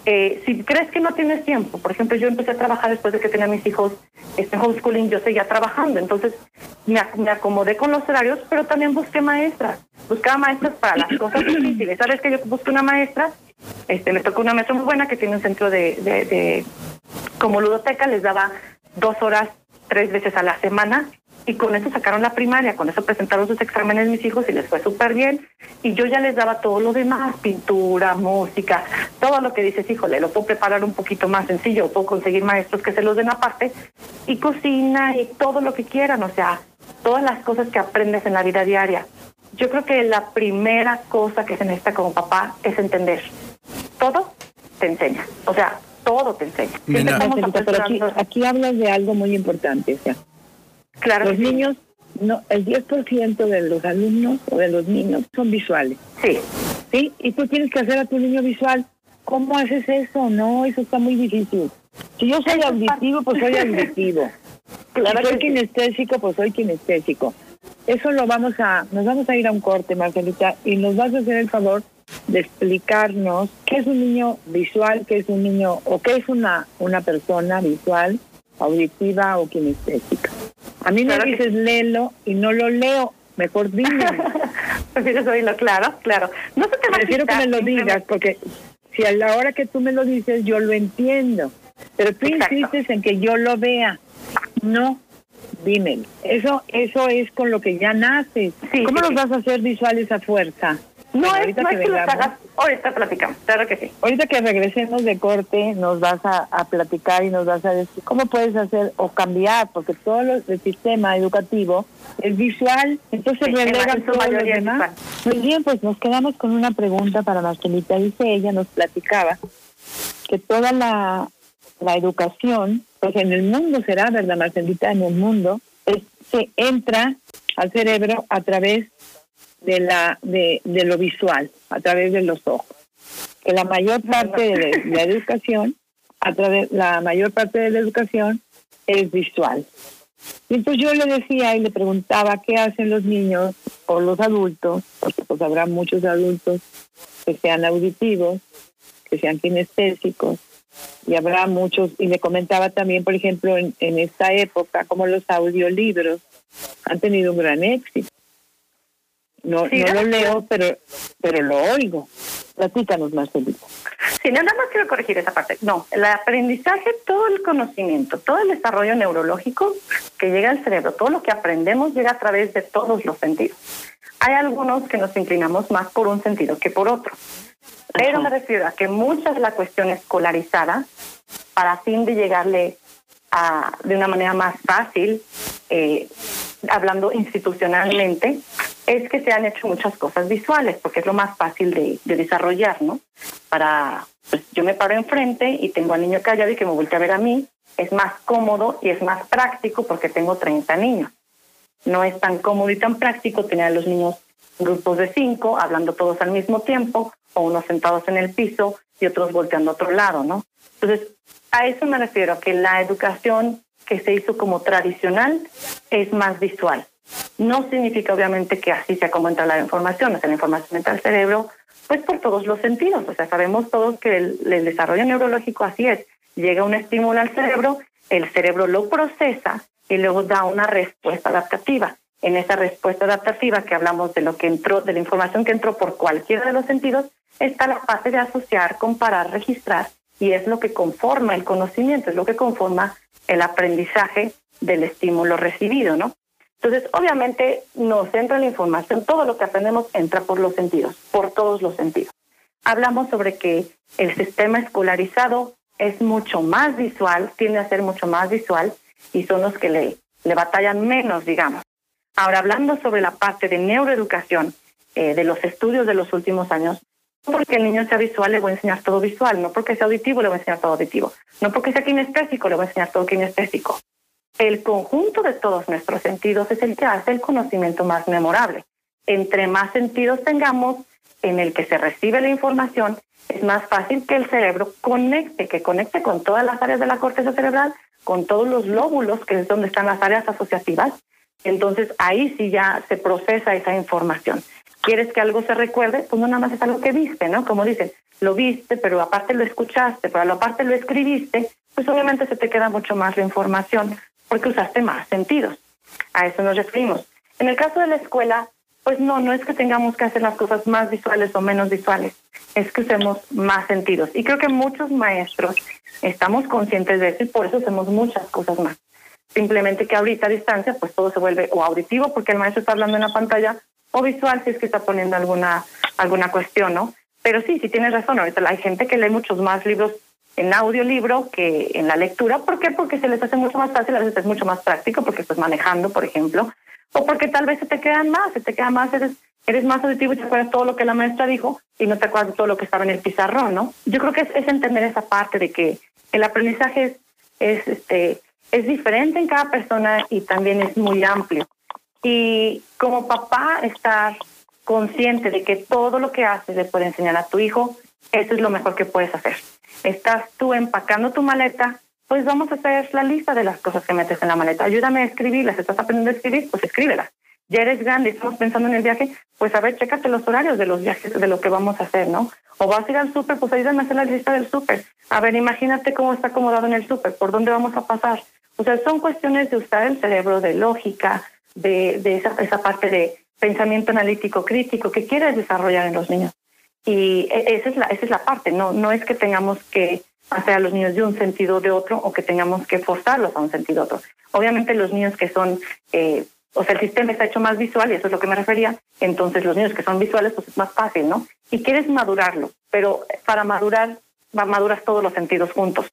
Eh, si crees que no tienes tiempo, por ejemplo, yo empecé a trabajar después de que tenía mis hijos este homeschooling, yo seguía trabajando, entonces me, me acomodé con los horarios, pero también busqué maestras. Buscaba maestras para las cosas difíciles. ¿Sabes que yo busqué una maestra? Este, me tocó una maestra muy buena que tiene un centro de, de como ludoteca, les daba dos horas tres veces a la semana y con eso sacaron la primaria, con eso presentaron sus exámenes mis hijos y les fue súper bien. Y yo ya les daba todo lo demás, pintura, música, todo lo que dices, híjole, lo puedo preparar un poquito más sencillo, puedo conseguir maestros que se los den aparte, y cocina y todo lo que quieran, o sea, todas las cosas que aprendes en la vida diaria. Yo creo que la primera cosa que se necesita como papá es entender. Todo te enseña, o sea, todo te enseña. pero aquí, aquí hablas de algo muy importante, o sea, Claro. Los niños, no, el 10% de los alumnos o de los niños son visuales. Sí. Sí, y tú tienes que hacer a tu niño visual. ¿Cómo haces eso? No, eso está muy difícil. Si yo soy auditivo, pues soy auditivo. Claro si soy kinestésico, pues soy kinestésico. Eso lo vamos a, nos vamos a ir a un corte, Marcelita, y nos vas a hacer el favor de explicarnos qué es un niño visual, qué es un niño, o qué es una, una persona visual, auditiva o kinestésica. A mí me dices léelo y no lo leo. Mejor dime. Prefieres oírlo, claro, claro. No se te Prefiero que me lo digas, porque si a la hora que tú me lo dices, yo lo entiendo. Pero tú insistes en que yo lo vea. No, dímelo. Eso, eso es con lo que ya naces. ¿Cómo los vas a hacer visuales a fuerza? No es, no es que, hagas, ahorita platicamos, claro que sí. Ahorita que regresemos de corte, nos vas a, platicar y nos vas a decir cómo puedes hacer o cambiar, porque todo lo, el sistema educativo es visual, entonces sí, relegan todo demás. Muy bien, pues nos quedamos con una pregunta para Marcelita. Dice ella, nos platicaba que toda la, la educación, pues en el mundo será, ¿verdad, Marcelita? En el mundo, es, se entra al cerebro a través de la de, de lo visual a través de los ojos. Que la mayor parte de la educación a través la mayor parte de la educación es visual. Y entonces yo le decía y le preguntaba qué hacen los niños o los adultos porque pues habrá muchos adultos que sean auditivos que sean kinestésicos y habrá muchos y le comentaba también por ejemplo en, en esta época como los audiolibros han tenido un gran éxito no, no lo leo, pero, pero lo oigo. Platícanos, Marcelita. Sí, nada más quiero corregir esa parte. No, el aprendizaje, todo el conocimiento, todo el desarrollo neurológico que llega al cerebro, todo lo que aprendemos llega a través de todos los sentidos. Hay algunos que nos inclinamos más por un sentido que por otro. Pero me refiero a que mucha de la cuestión escolarizada, para fin de llegarle a, de una manera más fácil, eh, hablando institucionalmente, es que se han hecho muchas cosas visuales, porque es lo más fácil de, desarrollar, ¿no? Para, pues yo me paro enfrente y tengo al niño callado y que me vuelve a ver a mí, es más cómodo y es más práctico porque tengo 30 niños. No es tan cómodo y tan práctico tener a los niños grupos de cinco, hablando todos al mismo tiempo, o unos sentados en el piso y otros volteando a otro lado, ¿no? Entonces, a eso me refiero, que la educación que se hizo como tradicional es más visual. No significa obviamente que así sea como entra la información, o sea, la información entra al cerebro, pues por todos los sentidos, o sea, sabemos todos que el, desarrollo neurológico así es, llega un estímulo al cerebro, el cerebro lo procesa y luego da una respuesta adaptativa. en esa respuesta adaptativa que hablamos de lo que entró, de la información que entró por cualquiera de los sentidos, está la fase de asociar, comparar, registrar, y es lo que conforma el conocimiento, es lo que conforma el aprendizaje del estímulo recibido, ¿no? Entonces, obviamente nos entra la información, todo lo que aprendemos entra por los sentidos, por todos los sentidos. Hablamos sobre que el sistema escolarizado es mucho más visual, tiende a ser mucho más visual y son los que le, le batallan menos, digamos. Ahora, hablando sobre la parte de neuroeducación eh, de los estudios de los últimos años, no porque el niño sea visual le voy a enseñar todo visual, no porque sea auditivo le voy a enseñar todo auditivo, no porque sea kinestésico le voy a enseñar todo kinestésico el conjunto de todos nuestros sentidos es el que hace el conocimiento más memorable. Entre más sentidos tengamos en el que se recibe la información, es más fácil que el cerebro conecte, que conecte con todas las áreas de la corteza cerebral, con todos los lóbulos, que es donde están las áreas asociativas. Entonces ahí sí ya se procesa esa información. ¿Quieres que algo se recuerde? Pues no nada más es algo que viste, ¿no? Como dicen, lo viste, pero aparte lo escuchaste, pero aparte lo escribiste, pues obviamente se te queda mucho más la información porque usaste más sentidos. A eso nos referimos. En el caso de la escuela, pues no, no es que tengamos que hacer las cosas más visuales o menos visuales, es que usemos más sentidos. Y creo que muchos maestros estamos conscientes de eso y por eso hacemos muchas cosas más. Simplemente que ahorita a distancia, pues todo se vuelve o auditivo porque el maestro está hablando en la pantalla o visual si es que está poniendo alguna, alguna cuestión, ¿no? Pero sí, sí tienes razón, ahorita hay gente que lee muchos más libros en audiolibro que en la lectura. ¿Por qué? Porque se les hace mucho más fácil, a veces es mucho más práctico porque estás manejando, por ejemplo, o porque tal vez se te quedan más, se te queda más, eres, eres más auditivo y te acuerdas todo lo que la maestra dijo y no te acuerdas de todo lo que estaba en el pizarrón, ¿no? Yo creo que es, entender esa parte de que el aprendizaje es, es, este, es diferente en cada persona y también es muy amplio. Y como papá, estar consciente de que todo lo que haces le puede enseñar a tu hijo, eso es lo mejor que puedes hacer estás tú empacando tu maleta, pues vamos a hacer la lista de las cosas que metes en la maleta. Ayúdame a escribirlas. ¿Estás aprendiendo a escribir? Pues escríbelas. Ya eres grande, estamos pensando en el viaje, pues a ver, chécate los horarios de los viajes, de lo que vamos a hacer, ¿no? O vas a ir al súper, pues ayúdame a hacer la lista del súper. A ver, imagínate cómo está acomodado en el súper, por dónde vamos a pasar. O sea, son cuestiones de usar el cerebro, de lógica, de, de esa, esa parte de pensamiento analítico crítico que quieres desarrollar en los niños. Y e, esa es la, esa es la parte, no, no es que tengamos que hacer a los niños de un sentido o de otro o que tengamos que forzarlos a un sentido otro. Obviamente los niños que son, eh, o sea, el sistema está hecho más visual y eso es lo que me refería, entonces los niños que son visuales pues es más fácil, ¿no? Y quieres madurarlo, pero para madurar, maduras todos los sentidos juntos.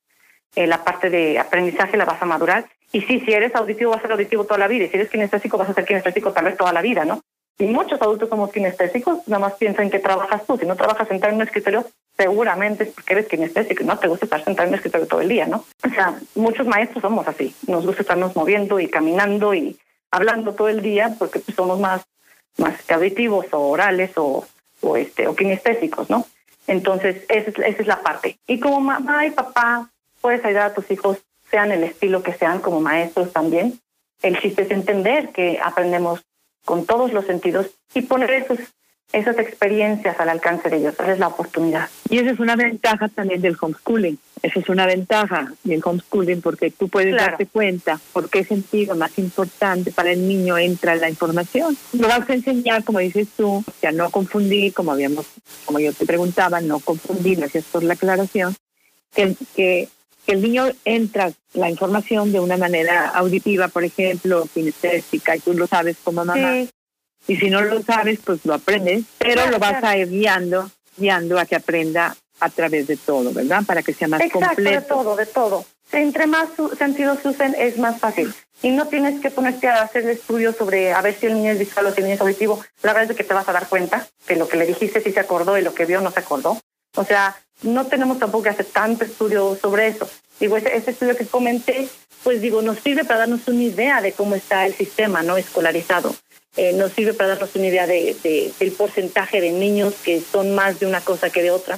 Eh, la parte de aprendizaje la vas a madurar y sí, si eres auditivo vas a ser auditivo toda la vida y si eres kinestésico vas a ser kinestésico tal vez toda la vida, ¿no? Y muchos adultos somos kinestésicos, nada más piensan que trabajas tú. Si no trabajas sentado en un escritorio, seguramente es porque eres kinestésico no te gusta estar sentado en un escritorio todo el día, ¿no? O sea, muchos maestros somos así. Nos gusta estarnos moviendo y caminando y hablando todo el día porque pues, somos más, más auditivos o orales o, o, este, o kinestésicos, ¿no? Entonces, esa es, esa es la parte. Y como mamá y papá, puedes ayudar a tus hijos, sean el estilo que sean, como maestros también. El chiste es entender que aprendemos con todos los sentidos y poner esos, esas experiencias al alcance de ellos. Esa es la oportunidad. Y esa es una ventaja también del homeschooling. Esa es una ventaja del homeschooling porque tú puedes darte cuenta por qué sentido más importante para el niño entra la información. Lo vas a enseñar, como dices tú, a no confundir, como habíamos, como yo te preguntaba, no confundir, gracias por la aclaración, que, que que el niño entra la información de una manera auditiva, por ejemplo, kinestésica, y tú lo sabes como mamá. Y si no lo sabes, pues lo aprendes, pero lo vas a ir guiando, guiando a que aprenda a través de todo, ¿verdad? Para que sea más Exacto, completo. de todo, de todo. Entre más sentidos se usen, es más fácil. Y no tienes que ponerte a hacer el estudio sobre a ver si el niño es visual o si el niño es auditivo. La verdad es que te vas a dar cuenta que lo que le dijiste sí se acordó y lo que vio no se acordó. O sea, no tenemos tampoco que hacer tanto estudio sobre eso. Digo, ese, estudio que comenté, pues digo, nos sirve para darnos una idea de cómo está el sistema no escolarizado. Eh, nos sirve para darnos una idea de, del porcentaje de niños que son más de una cosa que de otra.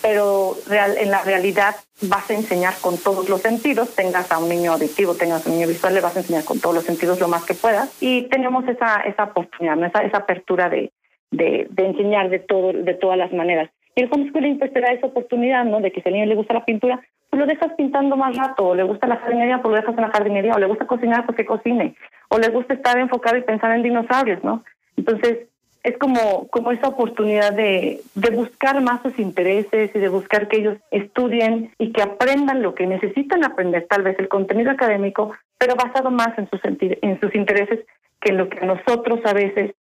Pero real, en la realidad vas a enseñar con todos los sentidos, tengas a un niño auditivo, tengas a un niño visual, le vas a enseñar con todos los sentidos lo más que puedas. Y tenemos esa, esa oportunidad, esa, esa apertura de, de, de enseñar de, todo, de todas las maneras. Y el homeschooling pues te da esa oportunidad, ¿no? De que si al niño le gusta la pintura, pues lo dejas pintando más rato, o le gusta la jardinería, pues lo dejas en la jardinería, o le gusta cocinar, pues que cocine, o le gusta estar enfocado y pensar en dinosaurios, ¿no? Entonces, es como, como esa oportunidad de, de buscar más sus intereses y de buscar que ellos estudien y que aprendan lo que necesitan aprender, tal vez el contenido académico, pero basado más en sus, en sus intereses que en lo que a nosotros a veces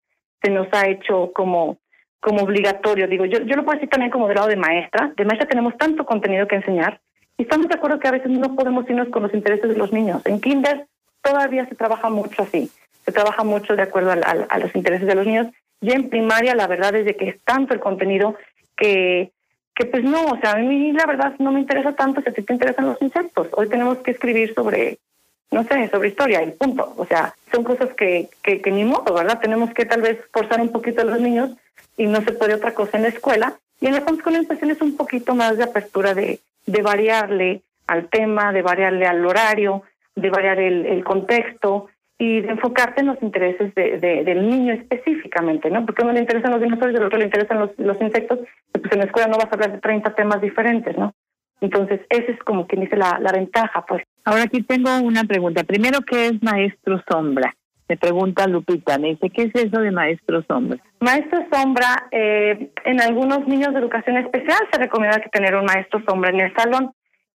se nos ha hecho como, como obligatorio. Digo, yo, yo lo puedo decir también como lado de maestra. De maestra tenemos tanto contenido que enseñar y estamos de acuerdo que a veces no podemos irnos con los intereses de los niños. En kinder todavía se trabaja mucho así, se trabaja mucho de acuerdo a los intereses de los niños ya en primaria la verdad es de que es tanto el contenido que, que pues no, o sea, a mí la verdad no me interesa tanto si a ti te interesan los insectos. Hoy tenemos que escribir sobre, no sé, sobre historia y punto. O sea, son cosas que, que, ni modo, ¿verdad? Tenemos que tal vez forzar un poquito a los niños y no se puede otra cosa en la escuela. Y en la pues es un poquito más de apertura de, de variarle al tema, de variarle al horario, de variar el, el contexto y de enfocarte en los intereses de, del niño específicamente, ¿no? Porque a uno le interesan los dinosaurios, al otro le interesan los, los insectos, pues en la escuela no vas a hablar de 30 temas diferentes, ¿no? Entonces, ese es como quien dice la, la ventaja, pues. Ahora aquí tengo una pregunta. Primero, ¿qué es maestro sombra? Me pregunta Lupita, me dice, ¿qué es eso de maestro sombra? Maestro sombra, eh, en algunos niños de educación especial se recomienda que tener un maestro sombra en el salón,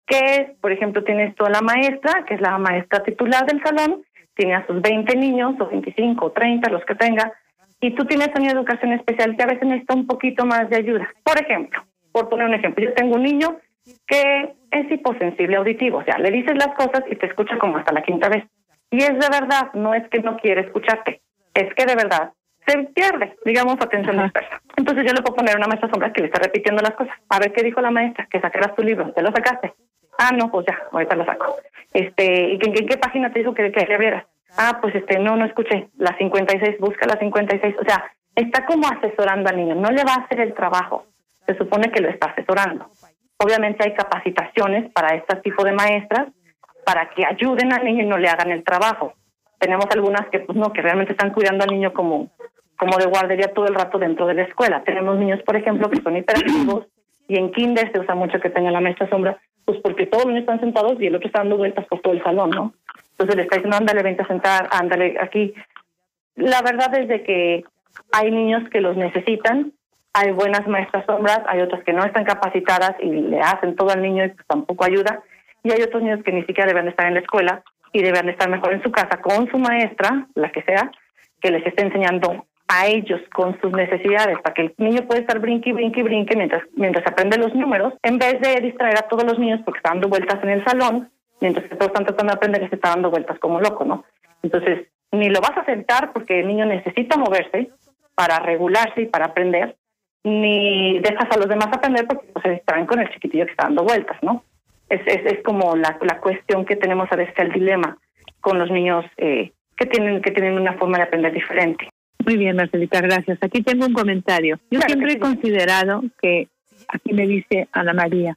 que por ejemplo, tienes tú a la maestra, que es la maestra titular del salón, tiene a sus 20 niños, o 25, o 30, los que tenga, y tú tienes a una educación especial que a veces necesita un poquito más de ayuda. Por ejemplo, por poner un ejemplo, yo tengo un niño que es hiposensible auditivo, o sea, le dices las cosas y te escucha como hasta la quinta vez. Y es de verdad, no es que no quiere escucharte, es que de verdad se pierde, digamos, atención dispersa. Entonces yo le puedo poner una maestra sombra que le está repitiendo las cosas. A ver qué dijo la maestra, que sacaras tu libro, ¿te lo sacaste? Ah, no, pues ya, ahorita lo saco. Este, ¿y en, qué página te dijo que, que le abrieras? Ah, pues este, no, no escuché. La 56, busca la 56. O sea, está como asesorando al niño, no le va a hacer el trabajo. Se supone que lo está asesorando. Obviamente hay capacitaciones para este tipo de maestras para que ayuden al niño y no le hagan el trabajo. Tenemos algunas que pues no, que realmente están cuidando al niño como como de guardería todo el rato dentro de la escuela. Tenemos niños, por ejemplo, que son hiperactivos y en kinder se usa mucho que tenga la maestra sombra pues porque todos los niños están sentados y el otro está dando vueltas por todo el salón, ¿no? Entonces le está diciendo, ándale, vente a sentar, ándale aquí. La verdad es de que hay niños que los necesitan, hay buenas maestras sombras, hay otras que no están capacitadas y le hacen todo al niño y pues tampoco ayuda, y hay otros niños que ni siquiera deben estar en la escuela y deben estar mejor en su casa con su maestra, la que sea, que les esté enseñando a ellos con sus necesidades, para que el niño pueda estar brinque, brinque, brinque mientras, mientras aprende los números, en vez de distraer a todos los niños porque están dando vueltas en el salón, mientras que todos están tratando de aprender se está dando vueltas como loco, ¿no? Entonces, ni lo vas a sentar porque el niño necesita moverse para regularse y para aprender, ni dejas a los demás aprender porque pues, se distraen con el chiquitillo que está dando vueltas, ¿no? Es, es, es como la, la cuestión que tenemos a veces, el dilema con los niños eh, que tienen que tienen una forma de aprender diferente. Muy bien, Marcelita, gracias. Aquí tengo un comentario. Yo siempre he considerado que, aquí me dice Ana María,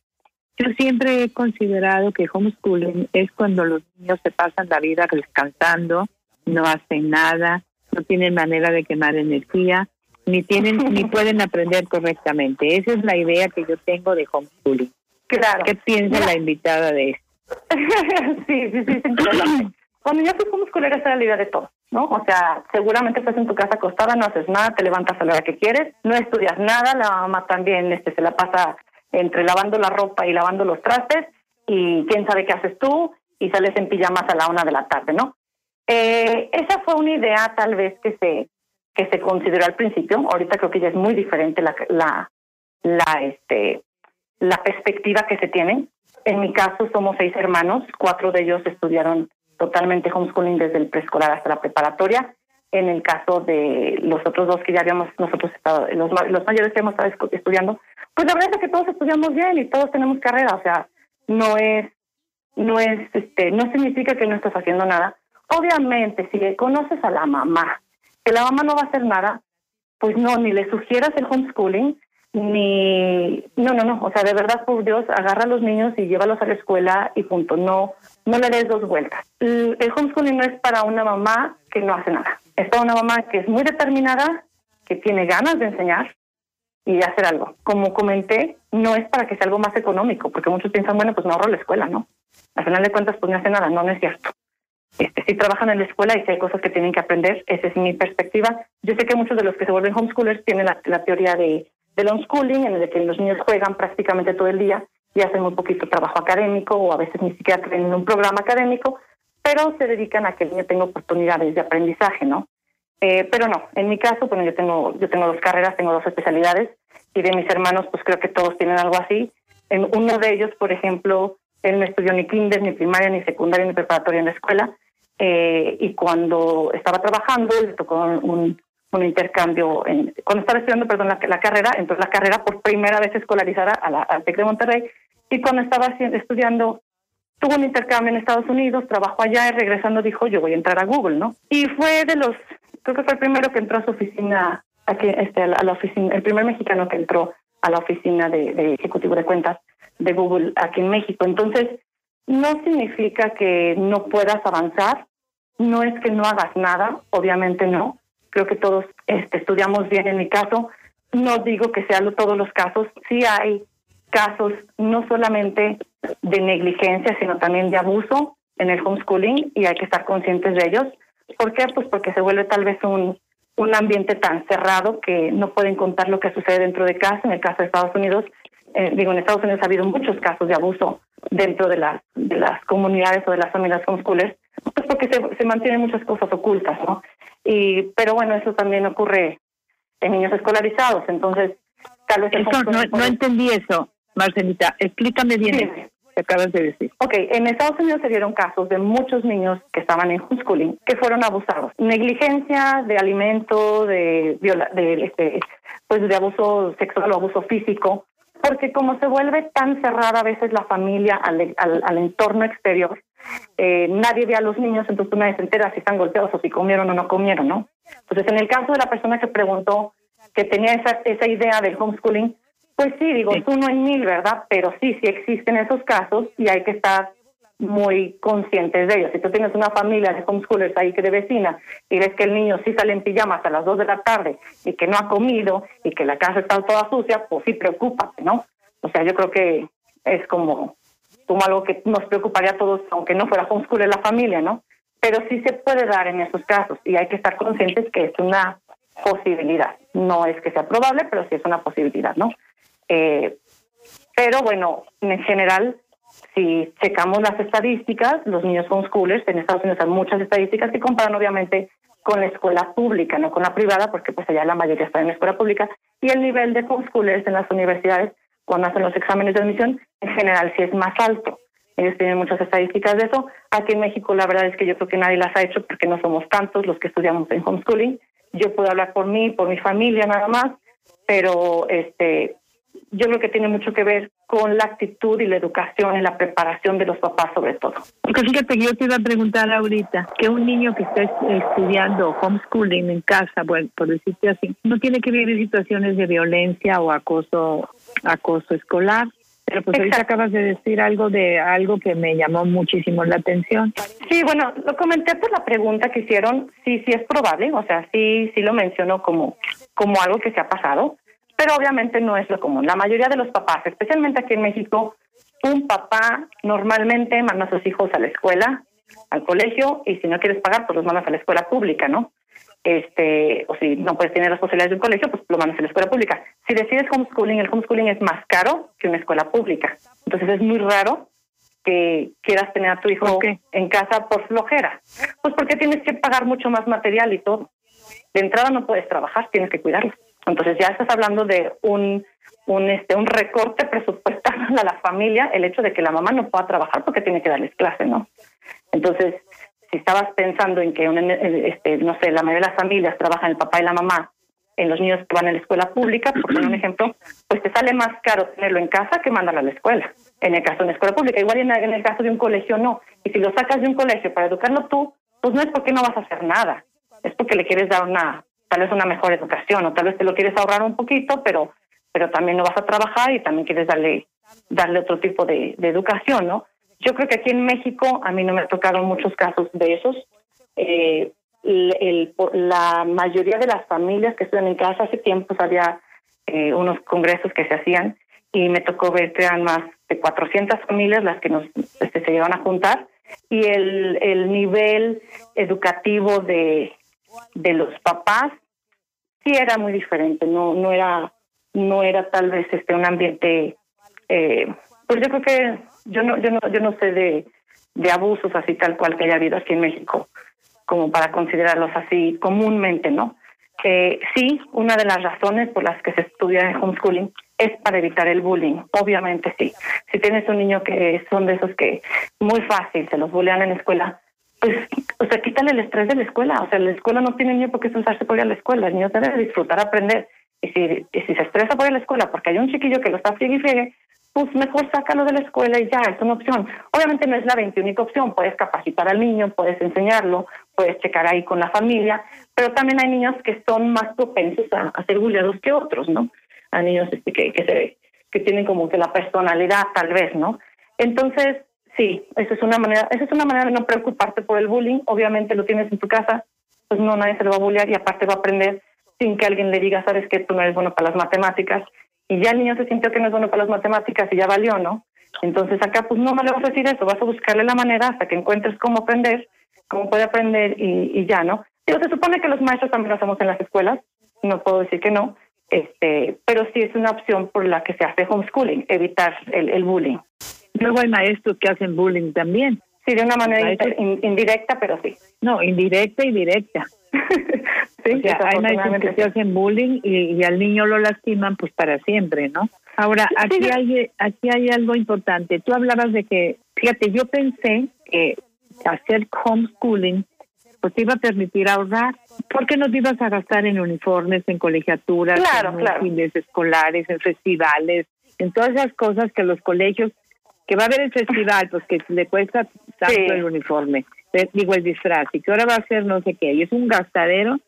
yo siempre he considerado que homeschooling es cuando los niños se pasan la vida descansando, no hacen nada, no tienen manera de quemar energía, ni tienen ni pueden aprender correctamente. Esa es la idea que yo tengo de homeschooling. Claro. ¿Qué piensa la invitada de esto? sí, sí, sí, sí. Cuando yo fui homeschooler, esa era la idea de todo. ¿no? O sea, seguramente estás en tu casa acostada, no haces nada, te levantas a la hora que quieres, no estudias nada, la mamá también este, se la pasa entre lavando la ropa y lavando los trastes y quién sabe qué haces tú y sales en pijamas a la una de la tarde, ¿no? Eh, esa fue una idea tal vez que se que se consideró al principio. Ahorita creo que ya es muy diferente la la la este la perspectiva que se tiene. En mi caso somos seis hermanos, cuatro de ellos estudiaron totalmente homeschooling desde el preescolar hasta la preparatoria. En el caso de los otros dos que ya habíamos nosotros estado, los, los mayores que hemos estado estudiando, pues la verdad es que todos estudiamos bien y todos tenemos carrera, o sea, no es, no es, este, no significa que no estás haciendo nada. Obviamente, si conoces a la mamá, que la mamá no va a hacer nada, pues no, ni le sugieras el homeschooling, ni no no no o sea de verdad por Dios agarra a los niños y llévalos a la escuela y punto no no le des dos vueltas el homeschooling no es para una mamá que no hace nada es para una mamá que es muy determinada que tiene ganas de enseñar y hacer algo. Como comenté, no es para que sea algo más económico, porque muchos piensan, bueno, pues me ahorro la escuela, ¿no? Al final de cuentas, pues no hace nada, no, no es cierto. Este, si trabajan en la escuela y si hay cosas que tienen que aprender, esa es mi perspectiva. Yo sé que muchos de los que se vuelven homeschoolers tienen la, la teoría de, del homeschooling, en el que los niños juegan prácticamente todo el día y hacen muy poquito trabajo académico o a veces ni siquiera tienen un programa académico, pero se dedican a que el niño tenga oportunidades de aprendizaje, ¿no? Eh, pero no, en mi caso, bueno, yo tengo, yo tengo dos carreras, tengo dos especialidades y de mis hermanos, pues creo que todos tienen algo así. En uno de ellos, por ejemplo, él no estudió ni kinder, ni primaria, ni secundaria, ni preparatoria en la escuela. Eh, y cuando estaba trabajando, le tocó un, un intercambio, en, cuando estaba estudiando, perdón, la, la, carrera, entonces la carrera por primera vez escolarizada a la, al TEC de Monterrey. Y cuando estaba estudiando tuvo un intercambio en Estados Unidos, trabajó allá y regresando dijo, yo voy a entrar a Google, ¿no? Y fue de los, creo que fue el primero que entró a su oficina, aquí, este, a la oficina, el primer mexicano que entró a la oficina de, de ejecutivo de cuentas de Google aquí en México. Entonces, no significa que no puedas avanzar, no es que no hagas nada, obviamente no. Creo que todos este, estudiamos bien en mi caso. No digo que sean todos los casos, sí hay casos no solamente de negligencia, sino también de abuso en el homeschooling y hay que estar conscientes de ellos. ¿Por qué? Pues porque se vuelve tal vez un, un ambiente tan cerrado que no pueden contar lo que sucede dentro de casa. En el caso de Estados Unidos, eh, digo, en Estados Unidos ha habido muchos casos de abuso dentro de las, de las comunidades o de las familias homeschoolers, pues porque se, se mantienen muchas cosas ocultas, ¿no? Y, pero bueno, eso también ocurre en niños escolarizados, entonces tal vez... Eso, no, no entendí eso. Marcelita, explícame bien sí. que acabas de decir. Ok, en Estados Unidos se dieron casos de muchos niños que estaban en homeschooling que fueron abusados. Negligencia de alimento, de, viola, de, este, pues de abuso sexual o abuso físico, porque como se vuelve tan cerrada a veces la familia al, al, al entorno exterior, eh, nadie ve a los niños, entonces nadie se entera si están golpeados o si comieron o no comieron, ¿no? Entonces, en el caso de la persona que preguntó que tenía esa, esa idea del homeschooling, pues sí, digo, sí. uno en mil, ¿verdad? Pero sí, sí existen esos casos y hay que estar muy conscientes de ellos. Si tú tienes una familia de homeschoolers ahí que de vecina y ves que el niño sí sale en pijamas a las dos de la tarde y que no ha comido y que la casa está toda sucia, pues sí, preocúpate, ¿no? O sea, yo creo que es como, como algo que nos preocuparía a todos, aunque no fuera homeschooler la familia, ¿no? Pero sí se puede dar en esos casos y hay que estar conscientes que es una posibilidad. No es que sea probable, pero sí es una posibilidad, ¿no? Eh, pero bueno, en general, si checamos las estadísticas, los niños homeschoolers en Estados Unidos hay muchas estadísticas que comparan obviamente con la escuela pública, no con la privada, porque pues allá la mayoría está en la escuela pública, y el nivel de homeschoolers en las universidades, cuando hacen los exámenes de admisión, en general sí es más alto. Ellos tienen muchas estadísticas de eso. Aquí en México la verdad es que yo creo que nadie las ha hecho porque no somos tantos los que estudiamos en homeschooling. Yo puedo hablar por mí, por mi familia nada más, pero este yo creo que tiene mucho que ver con la actitud y la educación y la preparación de los papás sobre todo. Porque fíjate que yo te iba a preguntar ahorita que un niño que está estudiando homeschooling en casa, bueno, por decirte así, no tiene que vivir situaciones de violencia o acoso acoso escolar. Pero pues ahorita acabas de decir algo de algo que me llamó muchísimo la atención. Sí, bueno, lo comenté por la pregunta que hicieron, sí, sí es probable, o sea, sí, sí lo menciono como, como algo que se ha pasado pero obviamente no es lo común. La mayoría de los papás, especialmente aquí en México, un papá normalmente manda a sus hijos a la escuela, al colegio, y si no quieres pagar, pues los mandas a la escuela pública, ¿no? Este, o si no puedes tener las posibilidades de un colegio, pues lo mandas a la escuela pública. Si decides homeschooling, el homeschooling es más caro que una escuela pública. Entonces es muy raro que quieras tener a tu hijo okay. en casa por flojera. Pues porque tienes que pagar mucho más material y todo. De entrada no puedes trabajar, tienes que cuidarlo. Entonces ya estás hablando de un un este un recorte presupuestal a la familia el hecho de que la mamá no pueda trabajar porque tiene que darles clase, ¿no? Entonces, si estabas pensando en que un, este no sé, la mayoría de las familias trabajan el papá y la mamá en los niños que van a la escuela pública, por poner un ejemplo, pues te sale más caro tenerlo en casa que mandarlo a la escuela. En el caso de una escuela pública, igual en el caso de un colegio no. Y si lo sacas de un colegio para educarlo tú, pues no es porque no vas a hacer nada, es porque le quieres dar una tal vez una mejor educación o tal vez te lo quieres ahorrar un poquito, pero pero también no vas a trabajar y también quieres darle darle otro tipo de, educación, ¿no? Yo creo que aquí en México a mí no me ha tocado muchos casos de esos. Eh, la mayoría de las familias que estudian en casa hace tiempo había eh, unos congresos que se hacían y me tocó ver que eran más de 400 familias las que nos este, se llevan a juntar y el, el nivel educativo de, de los papás sí era muy diferente, no no era no era tal vez este un ambiente eh, pues yo creo que yo no yo no yo no sé de de abusos así tal cual que haya habido aquí en México como para considerarlos así comúnmente, ¿no? Eh, sí, una de las razones por las que se estudia en homeschooling es para evitar el bullying, obviamente sí. Si tienes un niño que son de esos que muy fácil se los bullean en la escuela, pues, o sea, quítale el estrés de la escuela. O sea, la escuela no tiene niño por qué estresarse por ir a la escuela. El niño debe disfrutar, aprender. Y si, y si se estresa por ir a la escuela porque hay un chiquillo que lo está friegue y friegue, pues mejor sácalo de la escuela y ya, es una opción. Obviamente no es la única opción, puedes capacitar al niño, puedes enseñarlo, puedes checar ahí con la familia, pero también hay niños que son más propensos a, ser bulleados que otros, ¿no? A niños este, que, que, se, que tienen como que la personalidad tal vez, ¿no? Entonces, sí, esa es una manera, esa es una manera de no preocuparte por el bullying, obviamente lo tienes en tu casa, pues no, nadie se lo va a bullear y aparte va a aprender sin que alguien le diga, sabes que tú no eres bueno para las matemáticas, y ya el niño se sintió que no es bueno para las matemáticas y ya valió, ¿no? Entonces acá pues no me le vas a decir eso, vas a buscarle la manera hasta que encuentres cómo aprender, cómo puede aprender y, y ya, ¿no? Pero se supone que los maestros también lo hacemos en las escuelas, no puedo decir que no, este, pero sí es una opción por la que se hace homeschooling, evitar el, el bullying. Luego hay maestros que hacen bullying también. Sí, de una manera indirecta, pero sí. No, indirecta y directa. sí, hay maestros que hacen bullying y, al niño lo lastiman pues para siempre, ¿no? Ahora, aquí hay aquí hay algo importante. Tú hablabas de que, fíjate, yo pensé que hacer homeschooling pues te iba a permitir ahorrar, porque no te ibas a gastar en uniformes, en colegiaturas, en fines escolares, en festivales, en todas esas cosas que los colegios, que va a haber el festival, pues que le cuesta tanto el uniforme digo el disfraz, y que ahora va a ser no sé qué, y es un gastadero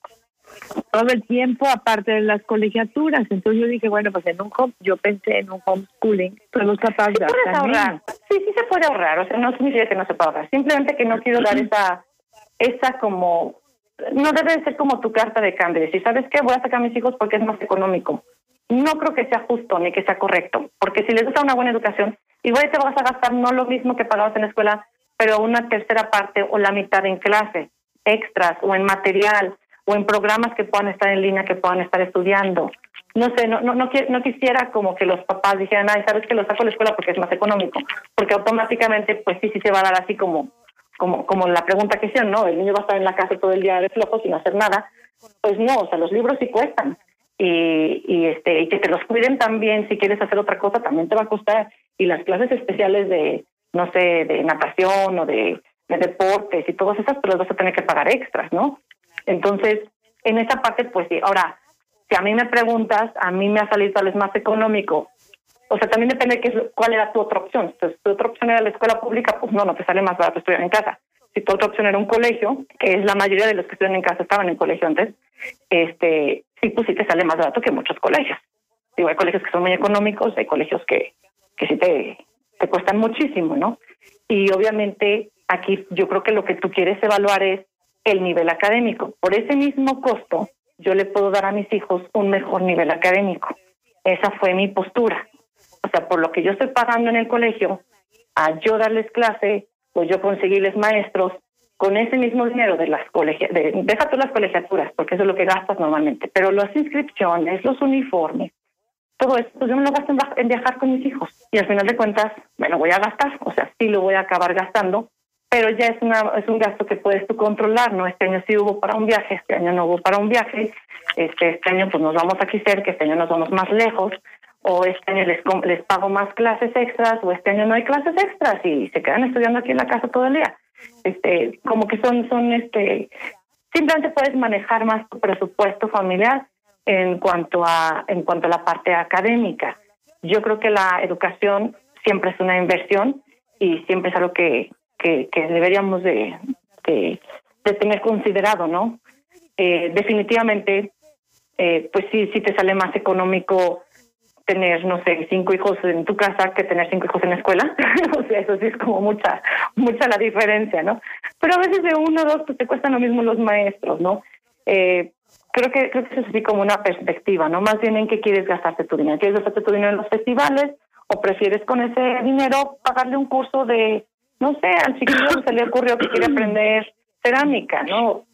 todo el tiempo aparte de las colegiaturas. Entonces yo dije, bueno, pues en un home, yo pensé en un homeschooling, pero los papás sí ahorrar. Sí, sí se puede ahorrar, o sea, no significa que no se pueda ahorrar, simplemente que no quiero dar esa, esa como, no debe ser como tu carta de cambio, decir, ¿sabes qué? Voy a sacar a mis hijos porque es más económico. No creo que sea justo ni que sea correcto, porque si les gusta una buena educación, igual te vas a gastar no lo mismo que pagabas en la escuela, pero una tercera parte o la mitad en clase, extras o en material o en programas que puedan estar en línea, que puedan estar estudiando. No sé, no, no, no, quisiera como que los papás dijeran, ay, sabes que lo saco a la escuela porque es más económico, porque automáticamente, pues sí, sí se va a dar así como, como, como la pregunta que hicieron, ¿no? El niño va a estar en la casa todo el día de flojo sin hacer nada. Pues no, o sea, los libros sí cuestan. Y, y este y que te los cuiden también si quieres hacer otra cosa también te va a costar y las clases especiales de no sé, de natación o de, deportes y todas esas, pero vas a tener que pagar extras, ¿no? Entonces, en esa parte, pues sí. Ahora, si a mí me preguntas, a mí me ha salido tal vez más económico. O sea, también depende de qué, cuál era tu otra opción. Si tu otra opción era la escuela pública, pues no, no te sale más barato estudiar en casa. Si tu otra opción era un colegio, que es la mayoría de los que estudian en casa estaban en colegio antes, este, sí, pues sí te sale más barato que muchos colegios. Digo, hay colegios que son muy económicos, hay colegios que, que sí te, te cuestan muchísimo, ¿no? Y obviamente aquí yo creo que lo que tú quieres evaluar es el nivel académico. Por ese mismo costo, yo le puedo dar a mis hijos un mejor nivel académico. Esa fue mi postura. O sea, por lo que yo estoy pagando en el colegio, a yo darles clase, pues yo conseguirles maestros, con ese mismo dinero de las colegias, de, deja tú las colegiaturas, porque eso es lo que gastas normalmente, pero las inscripciones, los uniformes, todo esto, pues yo me lo gasto en, viajar con mis hijos. Y al final de cuentas, bueno, voy a gastar, o sea, sí lo voy a acabar gastando, pero ya es, una, es un gasto que puedes tú controlar, ¿no? Este año sí hubo para un viaje, este año no hubo para un viaje, este, este año pues nos vamos aquí cerca, este año nos vamos más lejos, o este año les, les pago más clases extras, o este año no hay clases extras y se quedan estudiando aquí en la casa todo el día. Este, como que son, son, este, simplemente puedes manejar más tu presupuesto familiar en cuanto a en cuanto a la parte académica. Yo creo que la educación siempre es una inversión y siempre es algo que, que, deberíamos de, de, tener considerado, ¿no? Eh, definitivamente, eh, pues sí, sí te sale más económico tener, no sé, cinco hijos en tu casa que tener cinco hijos en la escuela. o sea, eso sí es como mucha, mucha la diferencia, ¿no? Pero a veces de uno o dos, pues te cuestan lo mismo los maestros, ¿no? Eh, creo que creo que eso es así como una perspectiva, ¿no? Más bien en qué quieres gastarte tu dinero. ¿Quieres gastarte tu dinero en los festivales o prefieres con ese dinero pagarle un curso de, no sé, al chiquillo se le ocurrió que quiere aprender cerámica, ¿no?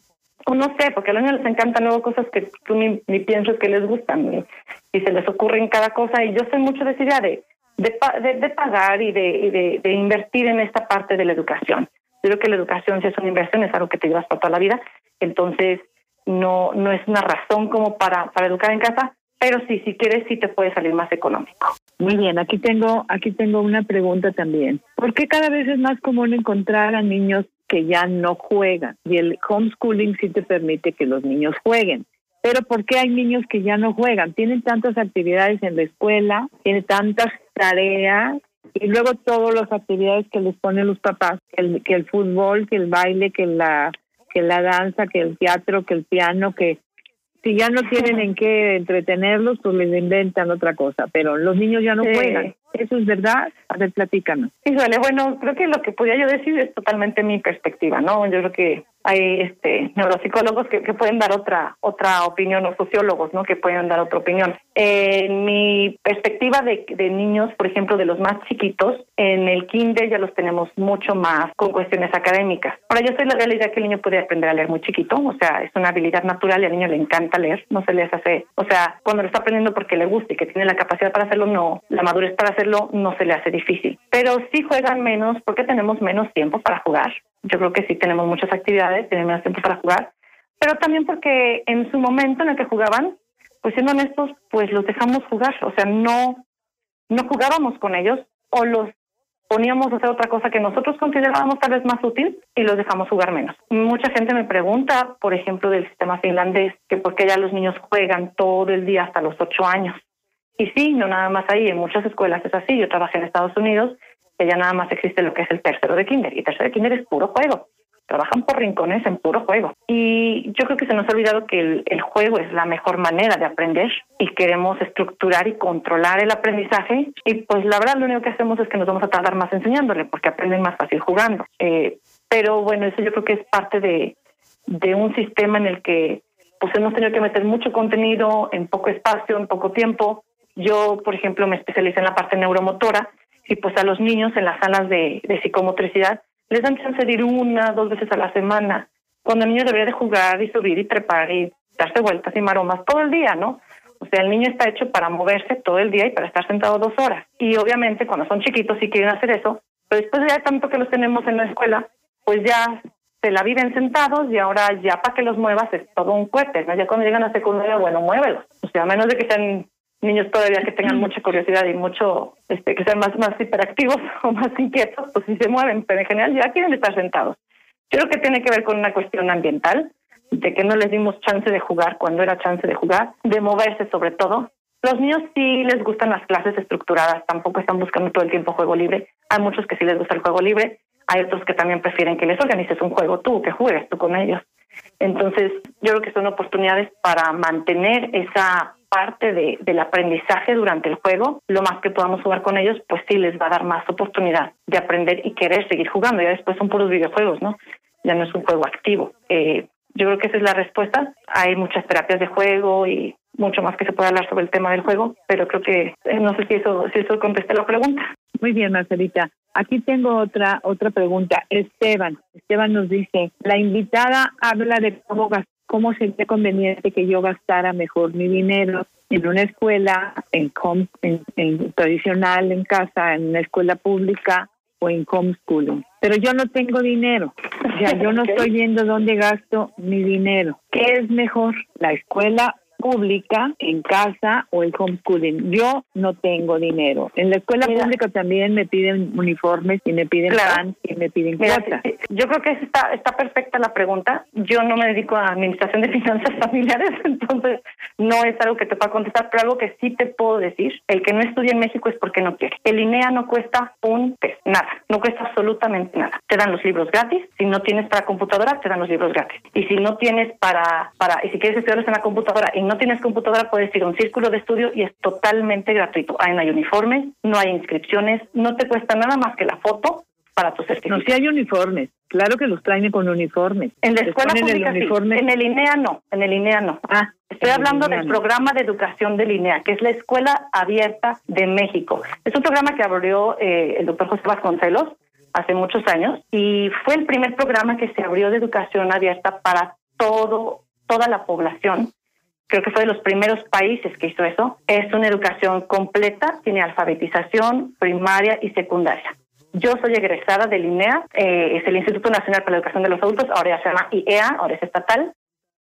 No sé, porque a los niños les encantan nuevas cosas que tú ni, ni piensas que les gustan y, se les ocurren cada cosa. Y yo soy mucho de esa idea de, de, de, pagar y, de, de, invertir en esta parte de la educación. Yo creo que la educación, si es una inversión, es algo que te llevas para toda la vida. Entonces, no, no es una razón como para, para educar en casa, pero sí, si quieres, sí te puede salir más económico. Muy bien, aquí tengo, aquí tengo una pregunta también. ¿Por qué cada vez es más común encontrar a niños que ya no juegan? Y el homeschooling sí te permite que los niños jueguen. Pero ¿por qué hay niños que ya no juegan? Tienen tantas actividades en la escuela, tienen tantas tareas y luego todas las actividades que les ponen los papás, el, que el fútbol, que el baile, que la que la danza, que el teatro, que el piano, que si ya no tienen en qué entretenerlos, pues les inventan otra cosa, pero los niños ya no juegan. ¿Eso es verdad? A ver, platícanos. Híjole, bueno, creo que lo que podía yo decir es totalmente mi perspectiva, ¿no? Yo creo que hay este neuropsicólogos que, pueden dar otra otra opinión o sociólogos no que pueden dar otra opinión. En mi perspectiva de, de niños por ejemplo de los más chiquitos en el kinder ya los tenemos mucho más con cuestiones académicas. Ahora yo soy la realidad que el niño puede aprender a leer muy chiquito o sea es una habilidad natural y al niño le encanta leer no se les hace o sea cuando lo está aprendiendo porque le gusta y que tiene la capacidad para hacerlo no la madurez para hacerlo no se le hace difícil. Pero sí juegan menos porque tenemos menos tiempo para jugar yo creo que sí tenemos muchas actividades, tenemos menos tiempo para jugar, pero también porque en su momento en el que jugaban, pues siendo honestos, pues los dejamos jugar, o sea, no, no jugábamos con ellos o los poníamos a hacer otra cosa que nosotros considerábamos tal vez más útil y los dejamos jugar menos. Mucha gente me pregunta, por ejemplo, del sistema finlandés, que por qué ya los niños juegan todo el día hasta los ocho años. Y sí, no nada más ahí, en muchas escuelas es así. Yo trabajé en Estados Unidos que ya nada más existe lo que es el tercero de kinder. Y tercero de kinder es puro juego. Trabajan por rincones en puro juego. Y yo creo que se nos ha olvidado que el, el juego es la mejor manera de aprender y queremos estructurar y controlar el aprendizaje. Y pues la verdad lo único que hacemos es que nos vamos a tardar más enseñándole porque aprenden más fácil jugando. Eh, pero bueno, eso yo creo que es parte de, de un sistema en el que pues hemos tenido que meter mucho contenido en poco espacio, en poco tiempo. Yo, por ejemplo, me especialicé en la parte neuromotora y pues a los niños en las salas de, psicomotricidad les dan chance de ir una, dos veces a la semana, cuando el niño debería de jugar y subir y trepar y darse vueltas y maromas todo el día, ¿no? O sea, el niño está hecho para moverse todo el día y para estar sentado dos horas. Y obviamente cuando son chiquitos sí quieren hacer eso, pero después ya tanto que los tenemos en la escuela, pues ya se la viven sentados y ahora ya para que los muevas es todo un cohete, ¿no? Ya cuando llegan a secundaria, bueno, muévelos. O sea, a menos de que sean niños todavía que tengan mucha curiosidad y mucho, este, que sean más, más hiperactivos o más inquietos, pues sí se mueven, pero en general ya quieren estar sentados. Yo creo que tiene que ver con una cuestión ambiental, de que no les dimos chance de jugar cuando era chance de jugar, de moverse sobre todo. Los niños sí les gustan las clases estructuradas, tampoco están buscando todo el tiempo juego libre. Hay muchos que sí les gusta el juego libre, hay otros que también prefieren que les organices un juego tú, que juegues tú con ellos. Entonces, yo creo que son oportunidades para mantener esa parte de, del aprendizaje durante el juego, lo más que podamos jugar con ellos, pues sí les va a dar más oportunidad de aprender y querer seguir jugando. Ya después son puros videojuegos, ¿no? Ya no es un juego activo. Eh, yo creo que esa es la respuesta. Hay muchas terapias de juego y mucho más que se puede hablar sobre el tema del juego, pero creo que eh, no sé si eso si eso contesta la pregunta. Muy bien, Marcelita. Aquí tengo otra otra pregunta. Esteban, Esteban nos dice, la invitada habla de cómo cómo sería conveniente que yo gastara mejor mi dinero en una escuela en, en, tradicional, en casa, en una escuela pública o en homeschooling. Pero yo no tengo dinero. O sea, yo no estoy viendo dónde gasto mi dinero. ¿Qué es mejor, la escuela pública en casa o el homeschooling. Yo no tengo dinero. En la escuela pública también me piden uniformes y me piden pan y me piden cosas. Yo creo que está, está perfecta la pregunta. Yo no me dedico a administración de finanzas familiares, entonces no es algo que te pueda contestar, pero algo que sí te puedo decir, el que no estudia en México es porque no quiere. El INEA no cuesta un pez, nada, no cuesta absolutamente nada. Te dan los libros gratis, si no tienes para computadora, te dan los libros gratis. Y si no tienes para, para y si quieres estudiarlos en la computadora y no no tienes computadora, puedes ir a un círculo de estudio y es totalmente gratuito. Ahí no hay uniformes, no hay inscripciones, no te cuesta nada más que la foto para tu certificado. No, si hay uniformes, claro que los traen con uniformes. En la escuela pública el uniforme... en el INEA no, en el INEA no. Ah, Estoy hablando del programa de educación del INEA, que es la Escuela Abierta de México. Es un programa que abrió eh, el doctor José Vasconcelos hace muchos años y fue el primer programa que se abrió de educación abierta para todo toda la población. Creo que fue de los primeros países que hizo eso. Es una educación completa, tiene alfabetización primaria y secundaria. Yo soy egresada del INEA, eh, es el Instituto Nacional para la Educación de los Adultos, ahora ya se llama IEA, ahora es estatal.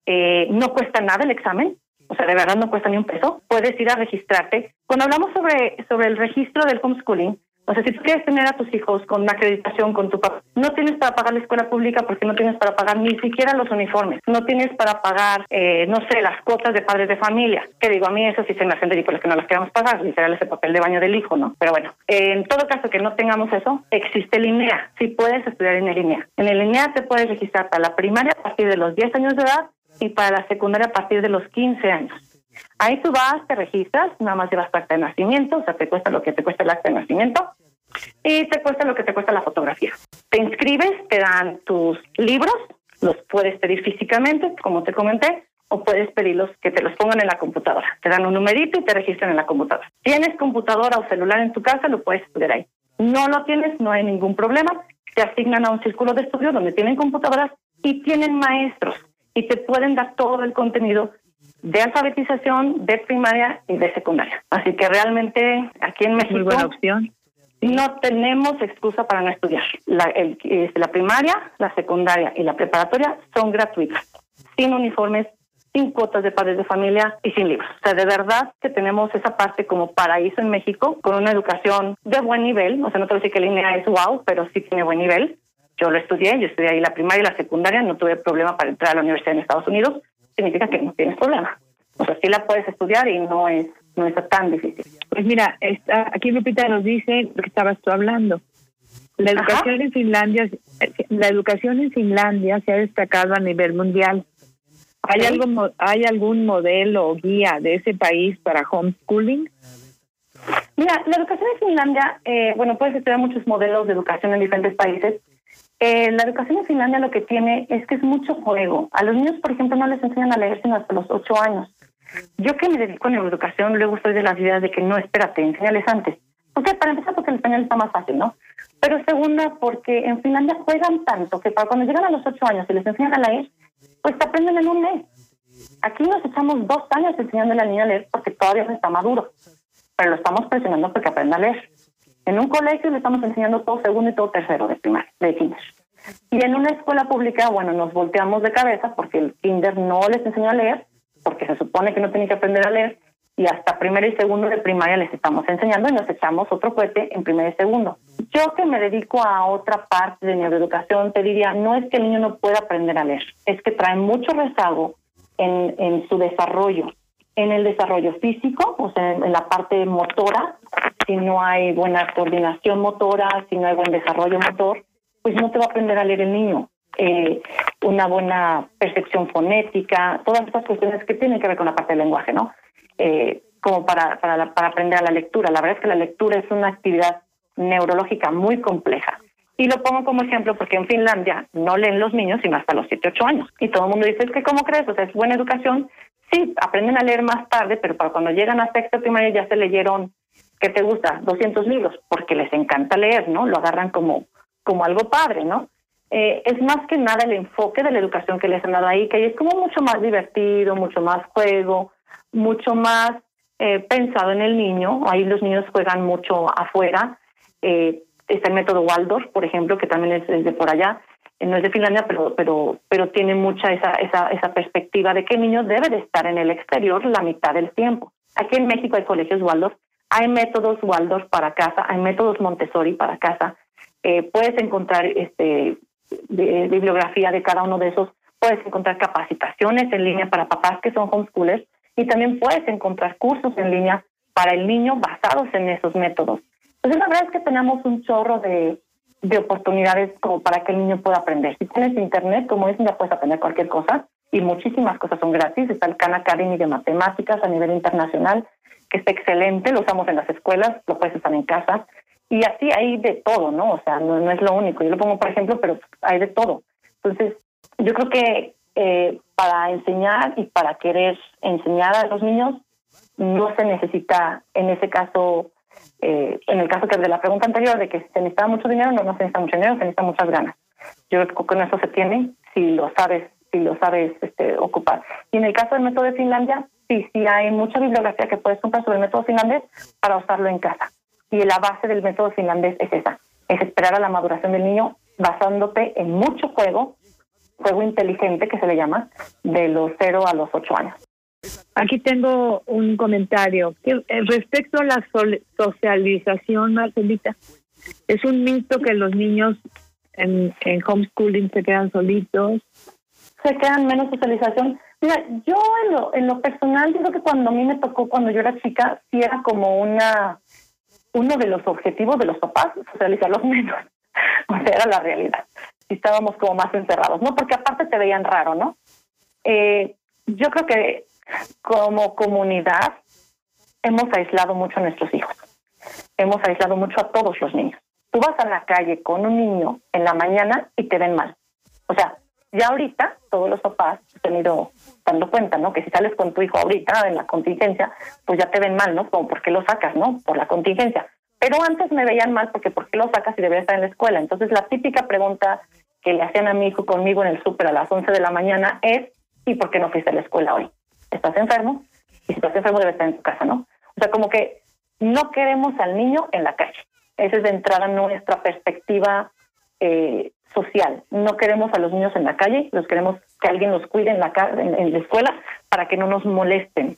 Eh, no cuesta nada el examen, o sea, de verdad no cuesta ni un peso. Puedes ir a registrarte. Cuando hablamos sobre, sobre el registro del homeschooling, o sea, si tú quieres tener a tus hijos con una acreditación con tu papá, no tienes para pagar la escuela pública porque no tienes para pagar ni siquiera los uniformes, no tienes para pagar, eh, no sé, las cuotas de padres de familia. Que digo, a mí eso sí se me hacen ridículos que no las queramos pagar, literal ese papel de baño del hijo, ¿no? Pero bueno, en todo caso que no tengamos eso, existe el INEA. Si puedes estudiar en el INEA. En el INEA te puedes registrar para la primaria a partir de los 10 años de edad y para la secundaria a partir de los 15 años. Ahí tú vas, te registras, nada más llevas acta de nacimiento, o sea, te cuesta lo que te cuesta el acta de nacimiento y te cuesta lo que te cuesta la fotografía. Te inscribes, te dan tus libros, los puedes pedir físicamente, como te comenté, o puedes pedirlos que te los pongan en la computadora. Te dan un numerito y te registran en la computadora. Tienes computadora o celular en tu casa, lo puedes estudiar ahí. No lo tienes, no hay ningún problema. Te asignan a un círculo de estudio donde tienen computadoras y tienen maestros y te pueden dar todo el contenido de alfabetización, de primaria y de secundaria. Así que realmente aquí en México... Muy buena opción no tenemos excusa para no estudiar. La, el, la primaria, la secundaria y la preparatoria son gratuitas, sin uniformes, sin cuotas de padres de familia y sin libros. O sea, de verdad que tenemos esa parte como paraíso en México, con una educación de buen nivel. O sea, no te voy a decir que línea es wow, pero sí tiene buen nivel. Yo lo estudié, yo estudié ahí la primaria y la secundaria, no tuve problema para entrar a la universidad en Estados Unidos. Significa que no tienes problema. O sea, sí la puedes estudiar y no es no está tan difícil. Pues mira, está, aquí Lupita nos dice lo que estabas tú hablando. La educación en Finlandia, la educación en Finlandia se ha destacado a nivel mundial. ¿Hay algo, hay algún modelo o guía de ese país para homeschooling? Mira, la educación en Finlandia, eh, bueno, puedes estudiar muchos modelos de educación en diferentes países. Eh, la educación en Finlandia lo que tiene es que es mucho juego. A los niños, por ejemplo, no les enseñan a leer sino hasta los ocho años. Yo que me dedico a neuroeducación, luego estoy de las ideas de que no, espérate, enseñales antes. Porque para empezar, porque el español está más fácil, ¿no? Pero segunda, porque en Finlandia juegan tanto que para cuando llegan a los ocho años y les enseñan a leer, pues te aprenden en un mes. Aquí nos echamos dos años enseñando a la niña a leer porque todavía no está maduro, pero lo estamos presionando porque aprenda a leer. En un colegio le estamos enseñando todo segundo y todo tercero de primaria, de kinder. Y en una escuela pública, bueno, nos volteamos de cabeza porque el kinder no les enseña a leer porque se supone que no tienen que aprender a leer, y hasta primero y segundo de primaria les estamos enseñando y nos echamos otro cohete en primero y segundo. Yo que me dedico a otra parte de neuroeducación, te diría, no es que el niño no pueda aprender a leer, es que trae mucho rezago en, en su desarrollo, en el desarrollo físico, o sea, en la parte motora, si no hay buena coordinación motora, si no hay buen desarrollo motor, pues no te va a aprender a leer el niño eh, una buena percepción fonética, todas estas cuestiones que tienen que ver con la parte del lenguaje, ¿no? Eh, como para, para, para aprender a la lectura. La verdad es que la lectura es una actividad neurológica muy compleja. Y lo pongo como ejemplo porque en Finlandia no leen los niños sino hasta los 7, 8 años. Y todo el mundo dice, es que ¿cómo crees? O sea, es buena educación. Sí, aprenden a leer más tarde, pero para cuando llegan a sexta primaria ya se leyeron, ¿qué te gusta? 200 libros, porque les encanta leer, ¿no? Lo agarran como, como algo padre, ¿no? Eh, es más que nada el enfoque de la educación que les han dado ahí, que ahí es como mucho más divertido, mucho más juego, mucho más eh, pensado en el niño. Ahí los niños juegan mucho afuera. Eh, está el método Waldorf, por ejemplo, que también es, de por allá. No es de Finlandia, pero, pero, pero tiene mucha esa, esa, esa perspectiva de que el niño debe de estar en el exterior la mitad del tiempo. Aquí en México hay colegios Waldorf, hay métodos Waldorf para casa, hay métodos Montessori para casa. puedes encontrar este de bibliografía de cada uno de esos. Puedes encontrar capacitaciones en línea para papás que son homeschoolers y también puedes encontrar cursos en línea para el niño basados en esos métodos. Entonces, la verdad es que tenemos un chorro de, de oportunidades como para que el niño pueda aprender. Si tienes internet, como dicen, ya puedes aprender cualquier cosa y muchísimas cosas son gratis. Está el Khan Academy de matemáticas a nivel internacional, que está excelente, lo usamos en las escuelas, lo puedes usar en casa. Y así hay de todo, ¿no? O sea, no, no es lo único. Yo lo pongo por ejemplo, pero hay de todo. Entonces, yo creo que eh, para enseñar y para querer enseñar a los niños, no se necesita, en ese caso, eh, en el caso que de la pregunta anterior, de que se necesita mucho dinero, no, se necesita mucho dinero, se necesita muchas ganas. Yo creo que con eso se tiene, si lo sabes, si lo sabes este, ocupar. Y en el caso del método de Finlandia, sí, sí hay mucha bibliografía que puedes comprar sobre el método finlandés para usarlo en casa. Y la base del método finlandés es esa, es esperar a la maduración del niño basándote en mucho juego, juego inteligente que se le llama, de los 0 a los 8 años. Aquí tengo un comentario. Eh, respecto a la socialización, Marcelita, es un mito que los niños en, homeschooling se quedan solitos. Se quedan menos socialización. Mira, yo en lo, en lo personal, yo creo que cuando a mí me tocó, cuando yo era chica, sí era como una uno de los objetivos de los papás, socializarlos menos. o sea, era la realidad. Y estábamos como más encerrados, ¿no? Porque aparte te veían raro, ¿no? Eh, yo creo que como comunidad hemos aislado mucho a nuestros hijos. Hemos aislado mucho a todos los niños. Tú vas a la calle con un niño en la mañana y te ven mal. O sea, ya ahorita todos los papás han ido dando cuenta, ¿no? Que si sales con tu hijo ahorita en la contingencia, pues ya te ven mal, ¿no? Como, ¿por qué lo sacas, no? Por la contingencia. Pero antes me veían mal porque ¿por qué lo sacas si debería estar en la escuela? Entonces la típica pregunta que le hacían a mi hijo conmigo en el súper a las 11 de la mañana es ¿y por qué no fuiste a la escuela hoy? ¿Estás enfermo? Y si estás enfermo debe estar en tu casa, ¿no? O sea, como que no queremos al niño en la calle. Esa es de entrada nuestra perspectiva eh, social. No queremos a los niños en la calle, los queremos que alguien los cuide en la, en, la escuela para que no nos molesten.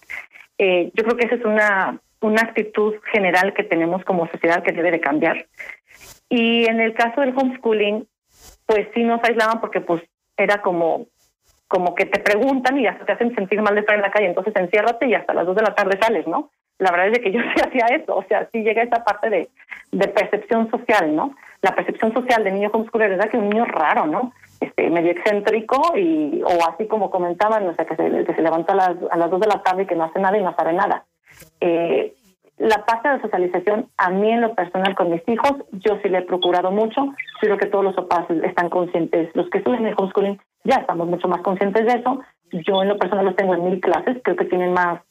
Eh, yo creo que esa es una, una actitud general que tenemos como sociedad que debe de cambiar. Y en el caso del homeschooling, pues sí nos aislaban porque pues era como como que te preguntan y hasta te hacen sentir mal de estar en la calle, entonces enciérrate y hasta las dos de la tarde sales, ¿no? La verdad es que yo sí hacía eso, o sea, sí llega esa parte de, de percepción social, ¿no? La percepción social de niño homeschooler es que un niño raro, ¿no? Este, medio excéntrico y o así como comentaban, o sea, que se, que se levanta a las, a las dos de la tarde y que no hace nada y no sabe nada. Eh, la parte de socialización, a mí en lo personal con mis hijos, yo sí le he procurado mucho. Creo que todos los papás están conscientes. Los que estudian el homeschooling ya estamos mucho más conscientes de eso. Yo en lo personal los tengo en mil clases. Creo que tienen más,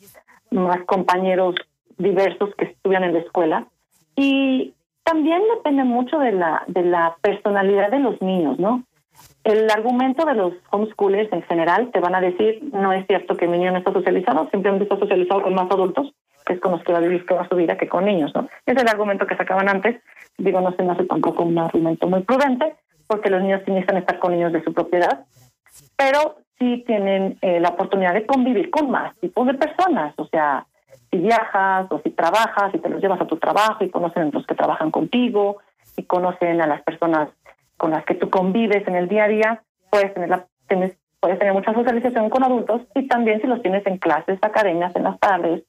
más compañeros diversos que estudian en la escuela. Y también depende mucho de la, de la personalidad de los niños, ¿no? El argumento de los homeschoolers en general te van a decir, no es cierto que mi niño no está socializado, simplemente está socializado con más adultos, que es con los que va a vivir toda su vida que con niños, ¿no? Es el argumento que sacaban antes. Digo, no se me hace tampoco un argumento muy prudente, porque los niños necesitan estar con niños de su propiedad, pero sí tienen eh, la oportunidad de convivir con más tipos de personas, o sea, si viajas o si trabajas y te los llevas a tu trabajo y conocen a los que trabajan contigo y conocen a las personas con las que tú convives en el día a día, puedes tener la, tienes, puedes tener mucha socialización con adultos y también si los tienes en clases, academias, en las tardes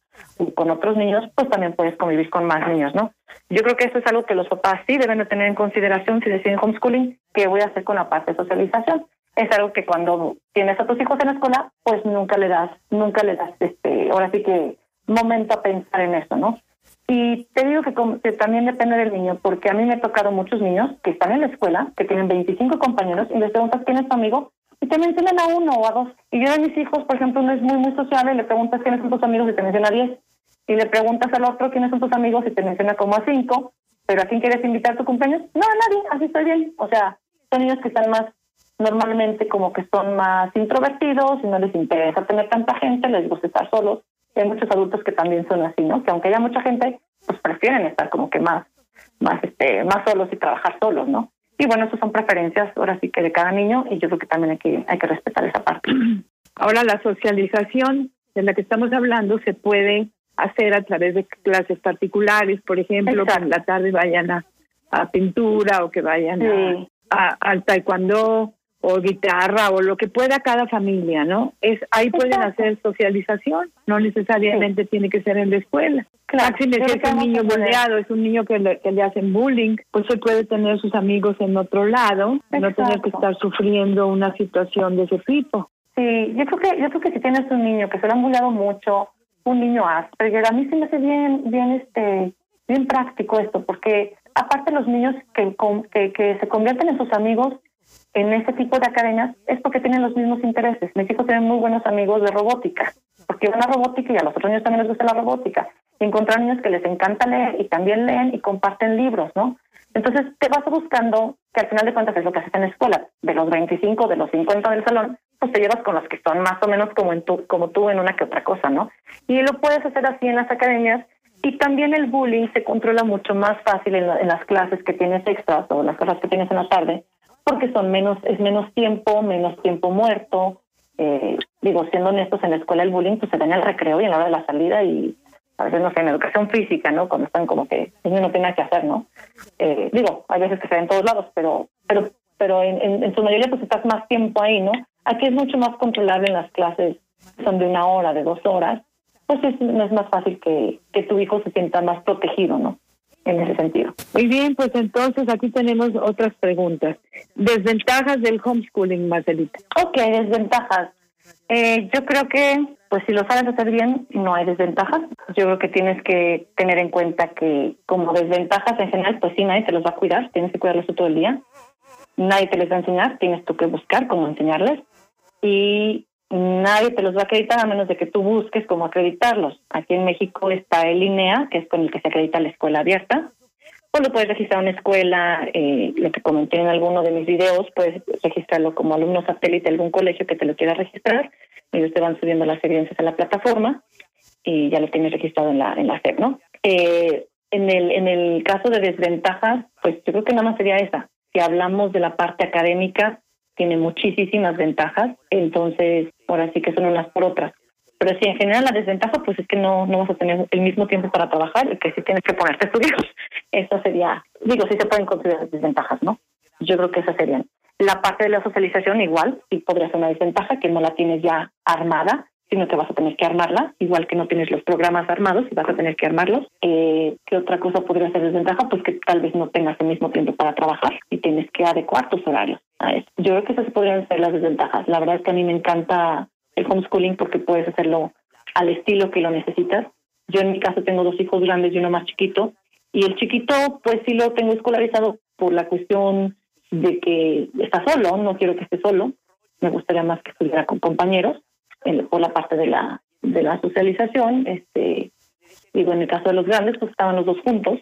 con otros niños, pues también puedes convivir con más niños, ¿no? Yo creo que eso es algo que los papás sí deben de tener en consideración si deciden homeschooling, ¿qué voy a hacer con la parte de socialización? Es algo que cuando tienes a tus hijos en la escuela, pues nunca le das, nunca le das, este, ahora sí que momento a pensar en eso, ¿no? Y te digo que, también depende del niño, porque a mí me ha tocado muchos niños que están en la escuela, que tienen 25 compañeros, y les preguntas quién es tu amigo, y te mencionan a uno o a dos. Y yo de mis hijos, por ejemplo, uno es muy, muy sociable, y le preguntas quiénes son tus amigos y te menciona a 10. Y le preguntas al otro quiénes son tus amigos y te menciona como a cinco. ¿Pero a quién quieres invitar a tu cumpleaños? No, a nadie, así estoy bien. O sea, son niños que están más, normalmente como que son más introvertidos y no les interesa tener tanta gente, les gusta estar solos hay muchos adultos que también son así, ¿no? Que aunque haya mucha gente, pues prefieren estar como que más, más, este, más solos y trabajar solos, ¿no? Y bueno, esas son preferencias ahora sí que de cada niño y yo creo que también hay que, hay que respetar esa parte. Ahora la socialización de la que estamos hablando se puede hacer a través de clases particulares, por ejemplo, que en la tarde vayan a, a pintura o que vayan a, al taekwondo o guitarra o lo que pueda cada familia, ¿no? Es ahí pueden hacer socialización, no necesariamente tiene que ser en la escuela. Claro, si es un niño bulleado, es un niño que le, que le hacen bullying, pues él puede tener sus amigos en otro lado, no tener que estar sufriendo una situación de ese tipo. Sí, yo creo que yo creo que si tienes un niño que se lo han bulleado mucho, un niño Asperger, a mí se me hace bien bien este bien práctico esto, porque aparte los niños que, que, que se convierten en sus amigos en este tipo de academias es porque tienen los mismos intereses. Mis hijos tienen muy buenos amigos de robótica, porque van a robótica y a los otros niños también les gusta la robótica. Y encontrar niños que les encanta leer y también leen y comparten libros, ¿no? Entonces te vas buscando, que al final de cuentas es lo que haces en la escuela, de los 25, de los 50 del salón, pues te llevas con los que son más o menos como, en tu, como tú en una que otra cosa, ¿no? Y lo puedes hacer así en las academias y también el bullying se controla mucho más fácil en, en las clases que tienes extras o las cosas que tienes en la tarde, porque son menos, es menos tiempo, menos tiempo muerto. Eh, digo, siendo honestos, en la escuela el bullying pues se da en el recreo y en la hora de la salida y a veces, no sé, en educación física, ¿no? Cuando están como que niño no tiene que hacer, ¿no? Eh, digo, hay veces que se da en todos lados, pero pero pero en, en, su mayoría pues estás más tiempo ahí, ¿no? Aquí es mucho más controlable en las clases, son de una hora, de dos horas, pues es, es más fácil que, que tu hijo se sienta más protegido, ¿no? En ese sentido. Muy bien, pues entonces aquí tenemos otras preguntas. Desventajas del homeschooling, Marcelita. Ok, desventajas. Eh, yo creo que, pues si lo sabes hacer bien, no hay desventajas. Yo creo que tienes que tener en cuenta que como desventajas en general, pues sí, nadie te los va a cuidar, tienes que cuidarlos todo el día. Nadie te les va a enseñar, tienes tú que buscar cómo enseñarles. Y nadie te los va a acreditar a menos de que tú busques cómo acreditarlos. Aquí en México está el INEA, que es con el que se acredita la escuela abierta. O lo puedes registrar una escuela, eh, lo que comenté en alguno de mis videos, puedes registrarlo como alumno satélite de algún colegio que te lo quiera registrar. Ellos te van subiendo las evidencias a la plataforma y ya lo tienes registrado en la, en la SEP, ¿no? Eh, en, el, en el caso de desventajas, pues yo creo que nada más sería esa. Si hablamos de la parte académica, tiene muchísimas ventajas, entonces ahora sí que son unas por otras. Pero sí, en general la desventaja pues es que no, no vas a tener el mismo tiempo para trabajar y que si tienes que ponerte a estudiar. Eso sería, digo, sí se pueden considerar desventajas, ¿no? Yo creo que esas serían. La parte de la socialización igual, sí podría ser una desventaja, que no la tienes ya armada, sino que vas a tener que armarla, igual que no tienes los programas armados y vas a tener que armarlos. Eh, ¿Qué otra cosa podría ser desventaja? Pues que tal vez no tengas el mismo tiempo para trabajar y tienes que adecuar tus horarios a eso. Yo creo que esas podrían ser las desventajas. La verdad es que a mí me encanta el homeschooling porque puedes hacerlo al estilo que lo necesitas. Yo en mi caso tengo dos hijos grandes y uno más chiquito. Y el chiquito, pues sí lo tengo escolarizado por la cuestión de que está solo, no quiero que esté solo. Me gustaría más que estuviera con compañeros por la parte de la de la socialización, este digo en el caso de los grandes pues estaban los dos juntos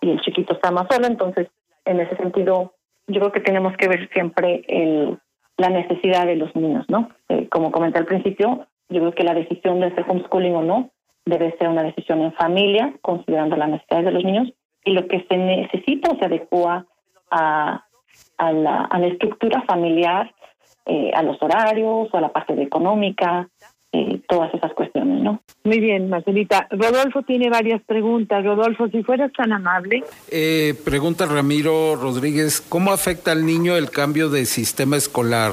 y el chiquito está más solo, entonces en ese sentido yo creo que tenemos que ver siempre el, la necesidad de los niños, ¿no? Eh, como comenté al principio, yo creo que la decisión de hacer homeschooling o no debe ser una decisión en familia, considerando las necesidades de los niños y lo que se necesita se adecua a, a, la, a la estructura familiar eh, a los horarios o a la parte de económica, eh, todas esas cuestiones, ¿no? Muy bien, Marcelita. Rodolfo tiene varias preguntas. Rodolfo, si fueras tan amable. Eh, pregunta Ramiro Rodríguez, ¿cómo afecta al niño el cambio de sistema escolar?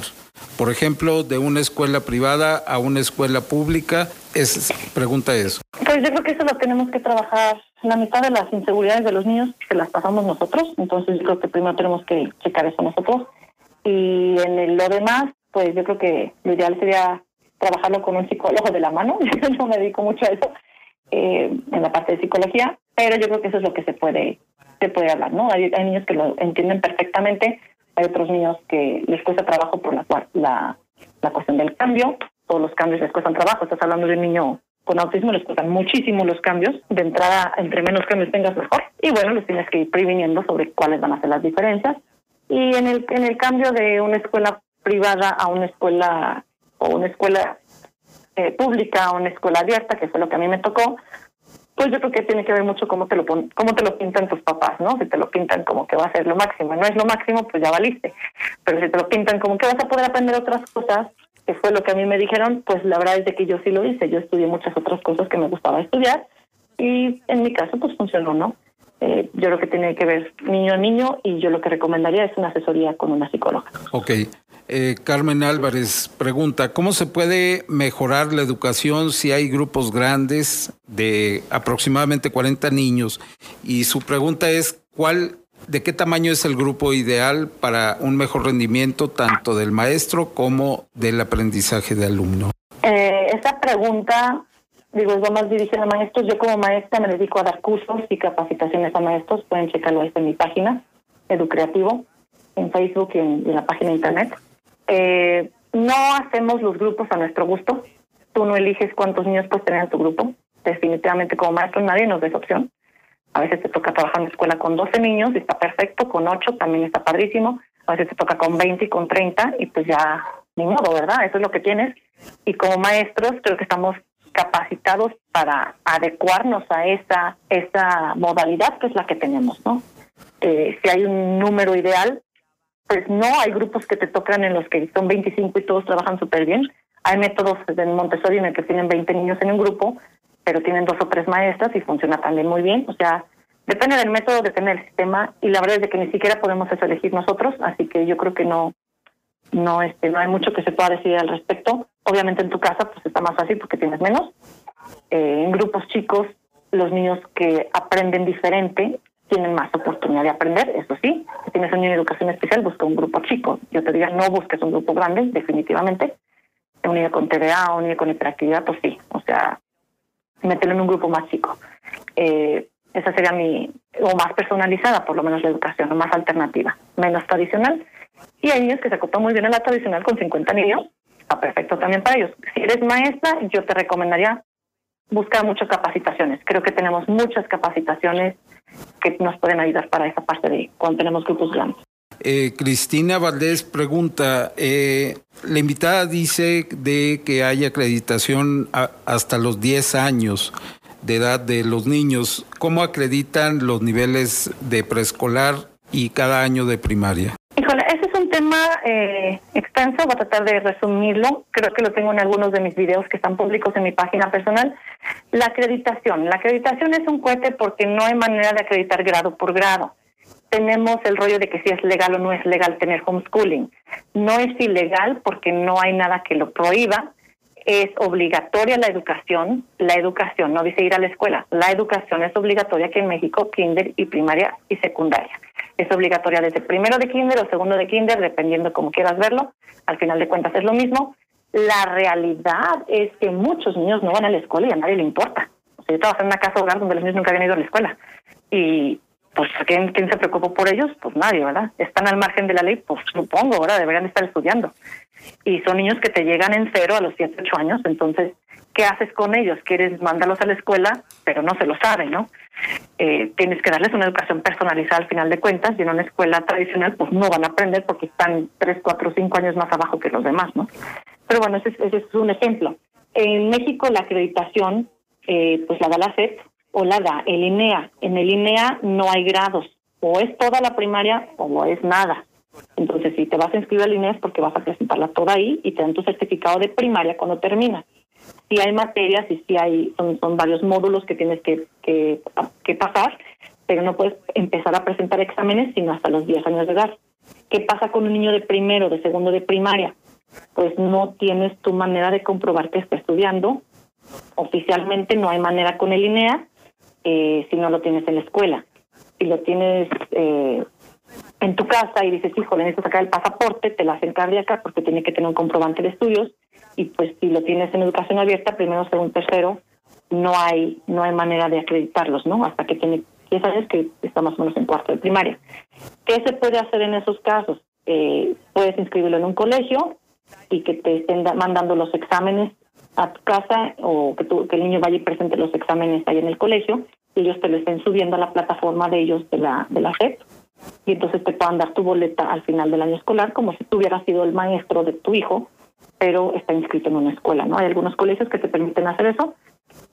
Por ejemplo, de una escuela privada a una escuela pública. Es, pregunta eso. Pues yo creo que eso lo tenemos que trabajar. La mitad de las inseguridades de los niños se las pasamos nosotros, entonces yo creo que primero tenemos que checar eso nosotros y en lo demás, pues yo creo que lo ideal sería trabajarlo con un psicólogo de la mano. Yo no me dedico mucho a eso eh, en la parte de psicología, pero yo creo que eso es lo que se puede se puede hablar, ¿no? Hay, niños que lo entienden perfectamente, hay otros niños que les cuesta trabajo por la, la, la cuestión del cambio, todos los cambios les cuestan trabajo. Estás hablando de un niño con autismo, les cuestan muchísimo los cambios. De entrada, entre menos cambios tengas, mejor. Y bueno, les tienes que ir previniendo sobre cuáles van a ser las diferencias. Y en el, en el cambio de una escuela privada a una escuela o una escuela eh, pública a una escuela abierta, que fue lo que a mí me tocó, pues yo creo que tiene que ver mucho cómo te lo cómo te lo pintan tus papás, ¿no? Si te lo pintan como que va a ser lo máximo, no es lo máximo, pues ya valiste. Pero si te lo pintan como que vas a poder aprender otras cosas, que fue lo que a mí me dijeron, pues la verdad es de que yo sí lo hice, yo estudié muchas otras cosas que me gustaba estudiar y en mi caso pues funcionó, ¿no? Eh, yo creo que tiene que ver niño a niño y yo lo que recomendaría es una asesoría con una psicóloga. Ok. Eh, Carmen Álvarez pregunta, ¿cómo se puede mejorar la educación si hay grupos grandes de aproximadamente 40 niños? Y su pregunta es, ¿cuál, ¿de qué tamaño es el grupo ideal para un mejor rendimiento tanto del maestro como del aprendizaje de alumno? Eh, esa pregunta digo, lo más dirigido a maestros. Yo como maestra me dedico a dar cursos y capacitaciones a maestros. Pueden checarlo ahí en mi página, Educreativo, en Facebook y en, la página de internet. Eh, no hacemos los grupos a nuestro gusto. Tú no eliges cuántos niños puedes tener en tu grupo. Definitivamente como maestro nadie nos da esa opción. A veces te toca trabajar en una escuela con 12 niños y está perfecto, con 8 también está padrísimo. A veces te toca con 20 y con 30 y pues ya ni modo, ¿verdad? Eso es lo que tienes. Y como maestros creo que estamos capacitados para adecuarnos a esa, esa modalidad que es la que tenemos, ¿no? Eh, si hay un número ideal, pues no, hay grupos que te tocan en los que son 25 y todos trabajan súper bien. Hay métodos en Montessori en el que tienen 20 niños en un grupo, pero tienen dos o tres maestras y funciona también muy bien. O sea, depende del método, depende del sistema y la verdad es de que ni siquiera podemos eso elegir nosotros, así que yo creo que no, no, este, no hay mucho que se pueda decir al respecto. Obviamente en tu casa pues está más fácil porque tienes menos. Eh, en grupos chicos, los niños que aprenden diferente tienen más oportunidad de aprender, eso sí. Si tienes un niño en educación especial, busca un grupo chico. Yo te diría, no busques un grupo grande, definitivamente. Un niño con TDA un niño con hiperactividad, pues sí. O sea, mételo en un grupo más chico. Eh, esa sería mi, o más personalizada, por lo menos la educación, o más alternativa, menos tradicional. Y hay niños que se acopan muy bien a la tradicional con 50 niños, está perfecto también para ellos. Si eres maestra, yo te recomendaría buscar muchas capacitaciones. Creo que tenemos muchas capacitaciones que nos pueden ayudar para esa parte de cuando tenemos grupos grandes. Eh, Cristina Valdés pregunta, eh, la invitada dice de que hay acreditación hasta los 10 años de edad de los niños. ¿Cómo acreditan los niveles de preescolar y cada año de primaria? Híjole, ese es un tema eh, extenso, voy a tratar de resumirlo. Creo que lo tengo en algunos de mis videos que están públicos en mi página personal. La acreditación. La acreditación es un cohete porque no hay manera de acreditar grado por grado. Tenemos el rollo de que si es legal o no es legal tener homeschooling. No es ilegal porque no hay nada que lo prohíba, es obligatoria la educación, la educación, no dice ir a la escuela, la educación es obligatoria aquí en México, kinder y primaria y secundaria. Es obligatoria desde primero de kinder o segundo de kinder, dependiendo como quieras verlo, al final de cuentas es lo mismo. La realidad es que muchos niños no van a la escuela y a nadie le importa. O sea, yo trabajo en una casa hogar donde los niños nunca habían ido a la escuela. Y pues ¿quién, ¿quién se preocupó por ellos? Pues nadie, ¿verdad? Están al margen de la ley, pues supongo, ¿verdad? Deberían estar estudiando y son niños que te llegan en cero a los 7, 8 años, entonces, ¿qué haces con ellos? Quieres mandarlos a la escuela, pero no se lo saben, ¿no? Eh, tienes que darles una educación personalizada al final de cuentas y en una escuela tradicional pues no van a aprender porque están 3, 4, 5 años más abajo que los demás, ¿no? Pero bueno, ese, es un ejemplo. En México la acreditación eh, pues la da la SEP o la da el INEA. En el INEA no hay grados, o es toda la primaria o no es nada. Entonces, si te vas a inscribir al INE es porque vas a presentarla toda ahí y te dan tu certificado de primaria cuando terminas. Si hay materias y si hay, son, son varios módulos que tienes que, que, que pasar, pero no puedes empezar a presentar exámenes sino hasta los 10 años de edad. ¿Qué pasa con un niño de primero, de segundo de primaria? Pues no tienes tu manera de comprobar que está estudiando. Oficialmente no hay manera con el INEA eh, si no lo tienes en la escuela. Si lo tienes eh, en tu casa y dices, híjole, necesito sacar el pasaporte, te la hacen cardíaca porque tiene que tener un comprobante de estudios y pues si lo tienes en educación abierta, primero, segundo, tercero, no hay no hay manera de acreditarlos, ¿no? Hasta que tiene 10 años que está más o menos en cuarto de primaria. ¿Qué se puede hacer en esos casos? Eh, puedes inscribirlo en un colegio y que te estén mandando los exámenes a tu casa o que, que el niño vaya y presente los exámenes ahí en el colegio y ellos te lo estén subiendo a la plataforma de ellos de la, de la red y entonces te puedan dar tu boleta al final del año escolar como si tú hubieras sido el maestro de tu hijo, pero está inscrito en una escuela, ¿no? Hay algunos colegios que te permiten hacer eso.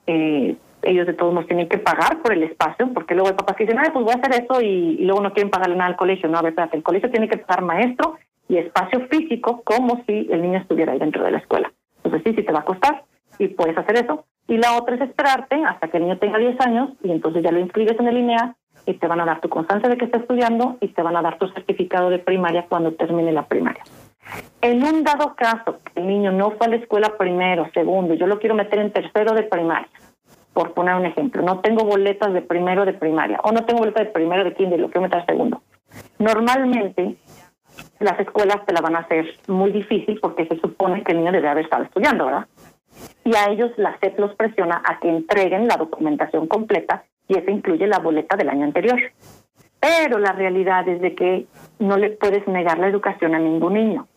Eh, ellos de todos modos tienen que pagar por el espacio, porque luego hay papás que dicen, ay, pues voy a hacer eso y, luego no quieren pagarle nada al colegio. No, a ver, espérate, el colegio tiene que pagar maestro y espacio físico como si el niño estuviera ahí dentro de la escuela. Entonces sí, sí te va a costar y puedes hacer eso. Y la otra es esperarte hasta que el niño tenga 10 años y entonces ya lo inscribes en el INEA y te van a dar tu constancia de que está estudiando y te van a dar tu certificado de primaria cuando termine la primaria. En un dado caso, el niño no fue a la escuela primero, segundo, yo lo quiero meter en tercero de primaria, por poner un ejemplo, no tengo boletas de primero de primaria o no tengo boletas de primero de kinder, lo quiero meter segundo. Normalmente las escuelas te la van a hacer muy difícil porque se supone que el niño debe haber estado estudiando, ¿verdad? y a ellos la SEP los presiona a que entreguen la documentación completa y eso incluye la boleta del año anterior. Pero la realidad es de que no le puedes negar la educación a ningún niño.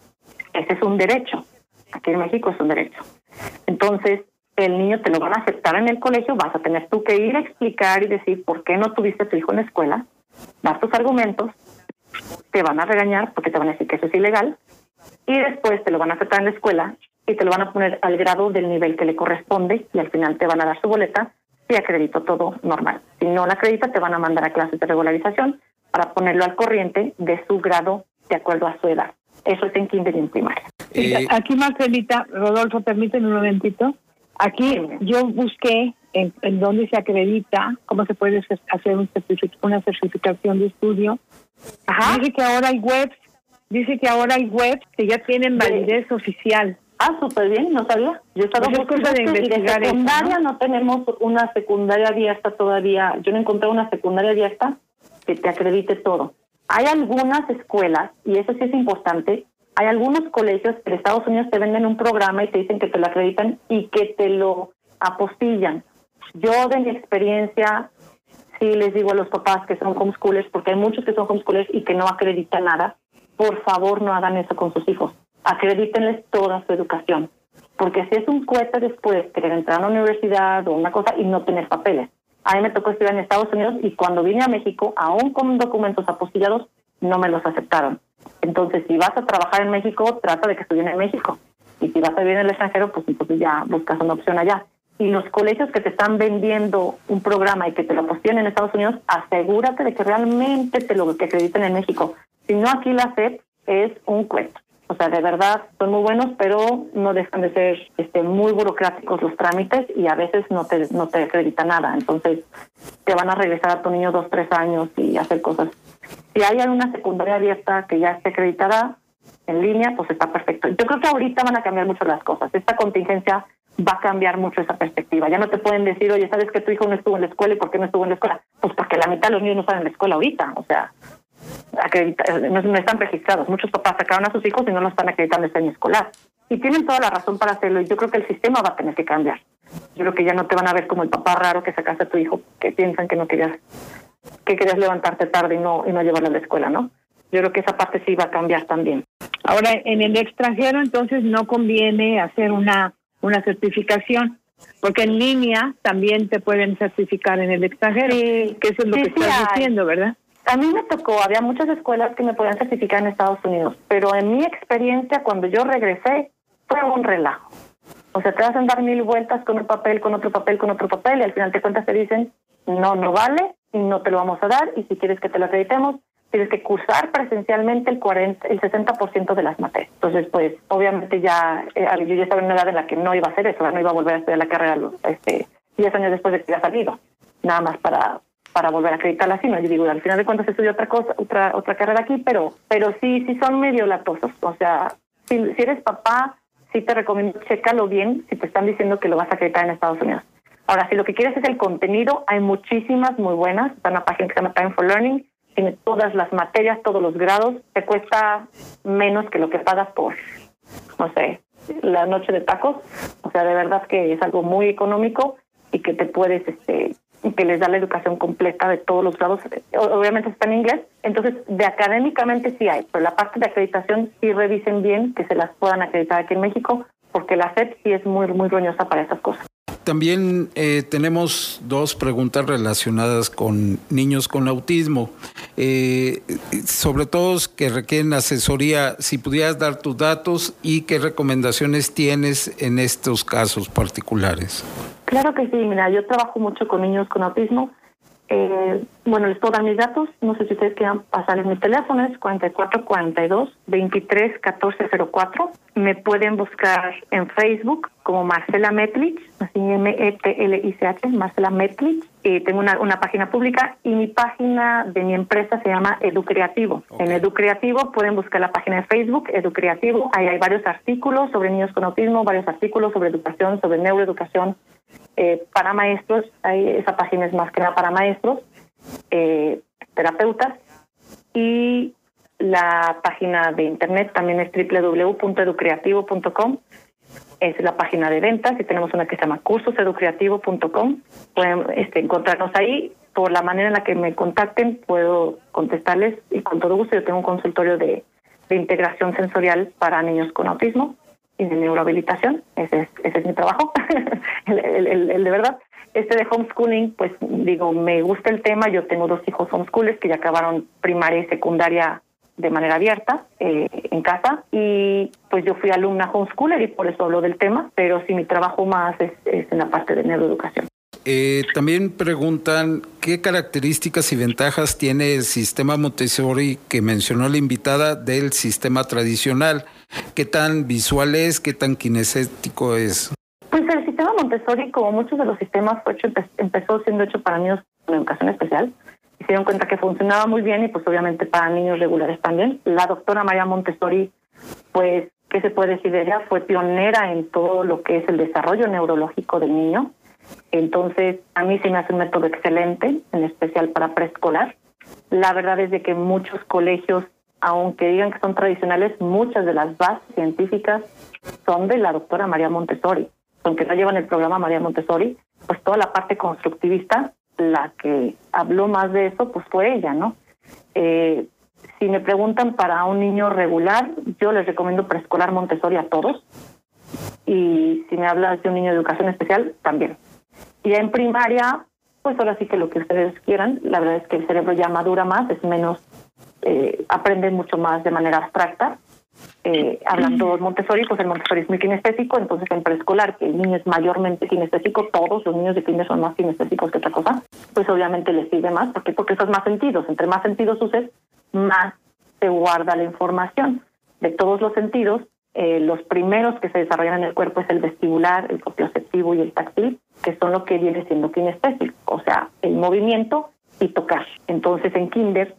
Ese es un derecho. Aquí en México es un derecho. Entonces, el niño te lo van a aceptar en el colegio, vas a tener tú que ir a explicar y decir por qué no tuviste a tu hijo en la escuela, dar tus argumentos, te van a regañar porque te van a decir que eso es ilegal, y después te lo van a aceptar en la escuela y te lo van a poner al grado del nivel que le corresponde y al final te van a dar su boleta y acredito todo normal. Si no la acredita, te van a mandar a clases de regularización para ponerlo al corriente de su grado de acuerdo a su edad. Eso es en kinder y en primaria. Eh, aquí, Marcelita, Rodolfo, permíteme un momentito. Aquí yo busqué en, en dónde se acredita, cómo se puede hacer un una certificación de estudio. Ajá. Dice que ahora hay webs, dice que ahora hay webs que ya tienen validez oficial. Ah, súper bien, no sabía. Yo estaba pues buscando de investigar secundaria ¿no? tenemos una secundaria abierta todavía. Yo no encontré una secundaria abierta que te acredite todo. Hay algunas escuelas, y eso sí es importante, hay algunos colegios que en Estados Unidos te venden un programa y te dicen que te lo acreditan y que te lo apostillan. Yo de mi experiencia sí les digo a los papás que son homeschoolers, porque hay muchos que son homeschoolers y que no acreditan nada, por favor no hagan eso con sus hijos. Acredítenles toda su educación. Porque si es un cuesta después querer entrar a la universidad o una cosa y no tener papeles. A mí me tocó estudiar en Estados Unidos y cuando vine a México, aún con documentos apostillados, no me los aceptaron. Entonces, si vas a trabajar en México, trata de que estudien en México. Y si vas a vivir en el extranjero, pues entonces ya buscas una opción allá. Y los colegios que te están vendiendo un programa y que te lo apostillan en Estados Unidos, asegúrate de que realmente te lo que acrediten en México. Si no, aquí la SEP es un cuento. O sea, de verdad son muy buenos, pero no dejan de ser este, muy burocráticos los trámites y a veces no te, no te acredita nada. Entonces, te van a regresar a tu niño dos, tres años y hacer cosas. Si hay alguna secundaria abierta que ya esté acreditada en línea, pues está perfecto. Yo creo que ahorita van a cambiar mucho las cosas. Esta contingencia va a cambiar mucho esa perspectiva. Ya no te pueden decir, oye, ¿sabes que tu hijo no estuvo en la escuela y por qué no estuvo en la escuela? Pues porque la mitad de los niños no están en la escuela ahorita. O sea, no, están registrados. Muchos papás sacaron a sus hijos y no los están acreditando este año escolar. Y tienen toda la razón para hacerlo y yo creo que el sistema va a tener que cambiar. Yo creo que ya no te van a ver como el papá raro que sacaste a tu hijo, que piensan que no querías, que querías levantarte tarde y no, y no llevarlo a la escuela, ¿no? Yo creo que esa parte sí va a cambiar también. Ahora, en el extranjero, entonces no conviene hacer una, una certificación, porque en línea también te pueden certificar en el extranjero, que eso es lo que estás diciendo, ¿verdad? A mí me tocó, había muchas escuelas que me podían certificar en Estados Unidos, pero en mi experiencia cuando yo regresé fue un relajo. O sea, te hacen dar mil vueltas con un papel, con otro papel, con otro papel y al final te cuentas te dicen, no, no vale no te lo vamos a dar y si quieres que te lo acreditemos, tienes que cursar presencialmente el 40, el 60% de las materias. Entonces, pues, obviamente ya, eh, yo ya estaba en una edad en la que no iba a hacer eso, no iba a volver a estudiar la carrera este, 10 años después de que había salido, nada más para para volver a acreditarla así, no, yo digo, al final de cuentas estudio otra cosa, otra otra carrera aquí, pero pero sí sí son medio latosos, o sea, si, si eres papá, sí te recomiendo chécalo bien si te están diciendo que lo vas a acreditar en Estados Unidos. Ahora, si lo que quieres es el contenido, hay muchísimas muy buenas, está una página que se llama Time for Learning, tiene todas las materias, todos los grados, te cuesta menos que lo que pagas por, no sé, la noche de tacos, o sea, de verdad que es algo muy económico y que te puedes este que les da la educación completa de todos los grados. Obviamente está en inglés, entonces de académicamente sí hay, pero la parte de acreditación sí revisen bien que se las puedan acreditar aquí en México, porque la SEP sí es muy, muy roñosa para esas cosas. También eh, tenemos dos preguntas relacionadas con niños con autismo, eh, sobre todo que requieren asesoría. Si pudieras dar tus datos y qué recomendaciones tienes en estos casos particulares. Claro que sí, mira, yo trabajo mucho con niños con autismo. Eh, bueno, les puedo dar mis datos. No sé si ustedes quieran pasarles mi teléfono, es 4442-231404. Me pueden buscar en Facebook como Marcela Metlich, así M-E-T-L-I-C-H, Marcela Metlich. Y tengo una, una, página pública y mi página de mi empresa se llama Educreativo. En Educreativo pueden buscar la página de Facebook, Educreativo. Ahí hay varios artículos sobre niños con autismo, varios artículos sobre educación, sobre neuroeducación eh, para maestros, hay, esa página es más que nada para maestros, eh, terapeutas, y la página de internet también es www.educreativo.com es la página de ventas y tenemos una que se llama cursoseducreativo.com. Pueden este, encontrarnos ahí. Por la manera en la que me contacten, puedo contestarles y con todo gusto. Yo tengo un consultorio de, de integración sensorial para niños con autismo y de neurohabilitación. Ese es, ese es mi trabajo, el, de verdad. Este de homeschooling, pues digo, me gusta el tema. Yo tengo dos hijos homeschoolers que ya acabaron primaria y secundaria de manera abierta eh, en casa y pues yo fui alumna homeschooler y por eso hablo del tema, pero sí mi trabajo más es, en la parte de neuroeducación. Eh, también preguntan qué características y ventajas tiene el sistema Montessori que mencionó la invitada del sistema tradicional. ¿Qué tan visual es? ¿Qué tan kinestético es? Pues el sistema Montessori, como muchos de los sistemas, fue hecho, empezó siendo hecho para niños con educación especial se dieron cuenta que funcionaba muy bien y pues obviamente para niños regulares también. La doctora María Montessori, pues, ¿qué se puede decir de ella? Fue pionera en todo lo que es el desarrollo neurológico del niño. Entonces, a mí se me hace un método excelente, en especial para preescolar. La verdad es de que muchos colegios, aunque digan que son tradicionales, muchas de las bases científicas son de la doctora María Montessori. Aunque no llevan el programa María Montessori, pues toda la parte constructivista la que habló más de eso, pues fue ella, ¿no? Eh, si me preguntan para un niño regular, yo les recomiendo preescolar Montessori a todos. Y si me hablas de un niño de educación especial, también. Y en primaria, pues ahora sí que lo que ustedes quieran. La verdad es que el cerebro ya madura más, es menos, eh, aprende mucho más de manera abstracta eh, hablando Montessori, pues el Montessori es muy kinestésico, entonces en preescolar, que el niño es mayormente kinestésico, todos los niños de kinder son más kinestésicos que otra cosa, pues obviamente les sirve más, porque porque esos más sentidos, entre más sentidos uses, más se guarda la información. De todos los sentidos, eh, los primeros que se desarrollan en el cuerpo es el vestibular, el propioceptivo y el táctil, que son lo que viene siendo kinestésico, o sea, el movimiento y tocar. Entonces en kinder,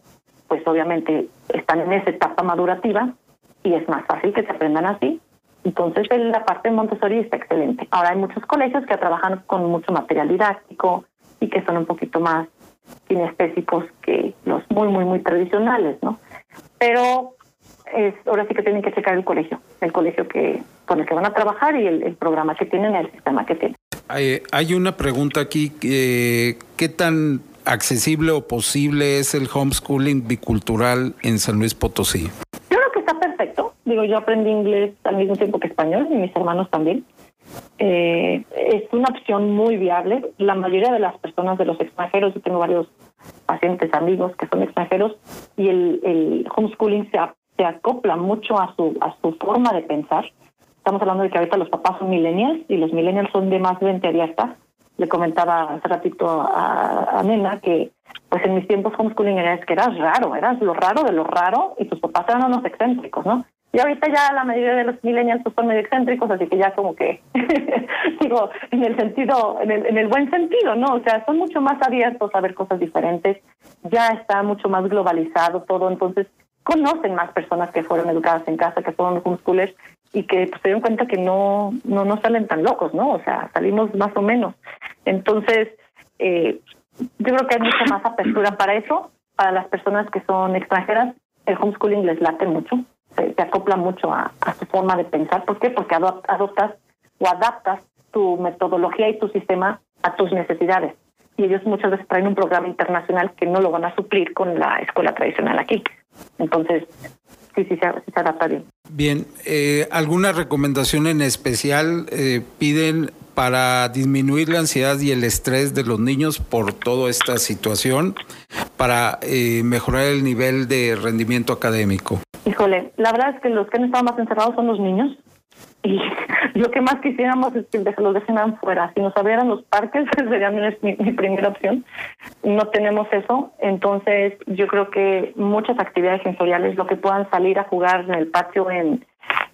pues obviamente están en esa etapa madurativa y es más fácil que se aprendan así. Entonces, la parte de Montessori está excelente. Ahora hay muchos colegios que trabajan con mucho material didáctico y que son un poquito más kinestésicos que los muy, muy, muy tradicionales, ¿no? Pero es, ahora sí que tienen que checar el colegio, el colegio que con el que van a trabajar y el, programa que tienen, el sistema que tienen. Hay, hay una pregunta aquí, eh, ¿qué tan accesible o posible es el homeschooling bicultural en San Luis Potosí? Digo, yo aprendí inglés al mismo tiempo que español y mis hermanos también. Eh, es una opción muy viable. La mayoría de las personas de los extranjeros, yo tengo varios pacientes, amigos que son extranjeros, y el, el homeschooling se, se acopla mucho a su, a su forma de pensar. Estamos hablando de que ahorita los papás son millennials y los millennials son de más de 20 abierta. Le comentaba hace ratito a, a Nena que pues en mis tiempos homeschooling era que eras raro, eras lo raro de lo raro y tus papás eran unos excéntricos, ¿no? Y ahorita ya la mayoría de los millennials pues, son medio excéntricos, así que ya como que, digo, en el sentido, en el, en el buen sentido, ¿no? O sea, son mucho más abiertos a ver cosas diferentes, ya está mucho más globalizado todo, entonces conocen más personas que fueron educadas en casa, que fueron homeschoolers y que pues, se dieron cuenta que no, no, no salen tan locos, ¿no? O sea, salimos más o menos. Entonces, eh, yo creo que hay mucha más apertura para eso, para las personas que son extranjeras, el homeschooling les late mucho se, acopla mucho a, su forma de pensar. ¿Por qué? Porque adoptas o adaptas tu metodología y tu sistema a tus necesidades. Y ellos muchas veces traen un programa internacional que no lo van a suplir con la escuela tradicional aquí. Entonces, sí, sí, se, adapta bien. Bien, eh, ¿alguna recomendación en especial eh, piden para disminuir la ansiedad y el estrés de los niños por toda esta situación, para eh, mejorar el nivel de rendimiento académico? Híjole, la verdad es que los que han estado más encerrados son los niños. Y lo que más quisiéramos es que los dejen fuera. Si nos abrieran los parques, sería mi, primera opción. No tenemos eso. Entonces, yo creo que muchas actividades sensoriales, lo que puedan salir a jugar en el patio, en,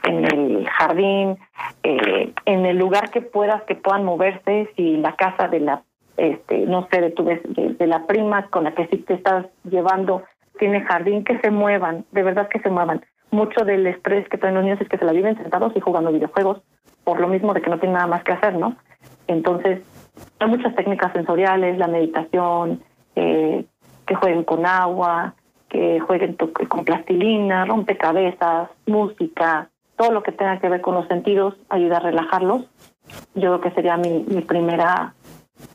en el jardín, eh, en el lugar que puedas, que puedan moverse, si la casa de la, este, no sé, de tu de, de la prima con la que sí te estás llevando tiene jardín, que se muevan, de verdad que se muevan. Mucho del estrés que traen los niños es que se la viven sentados y jugando videojuegos, por lo mismo de que no tienen nada más que hacer, ¿no? Entonces, hay muchas técnicas sensoriales, la meditación, eh, que jueguen con agua, que jueguen con plastilina, rompecabezas, música, todo lo que tenga que ver con los sentidos ayuda a relajarlos. Yo creo que sería mi, mi primera,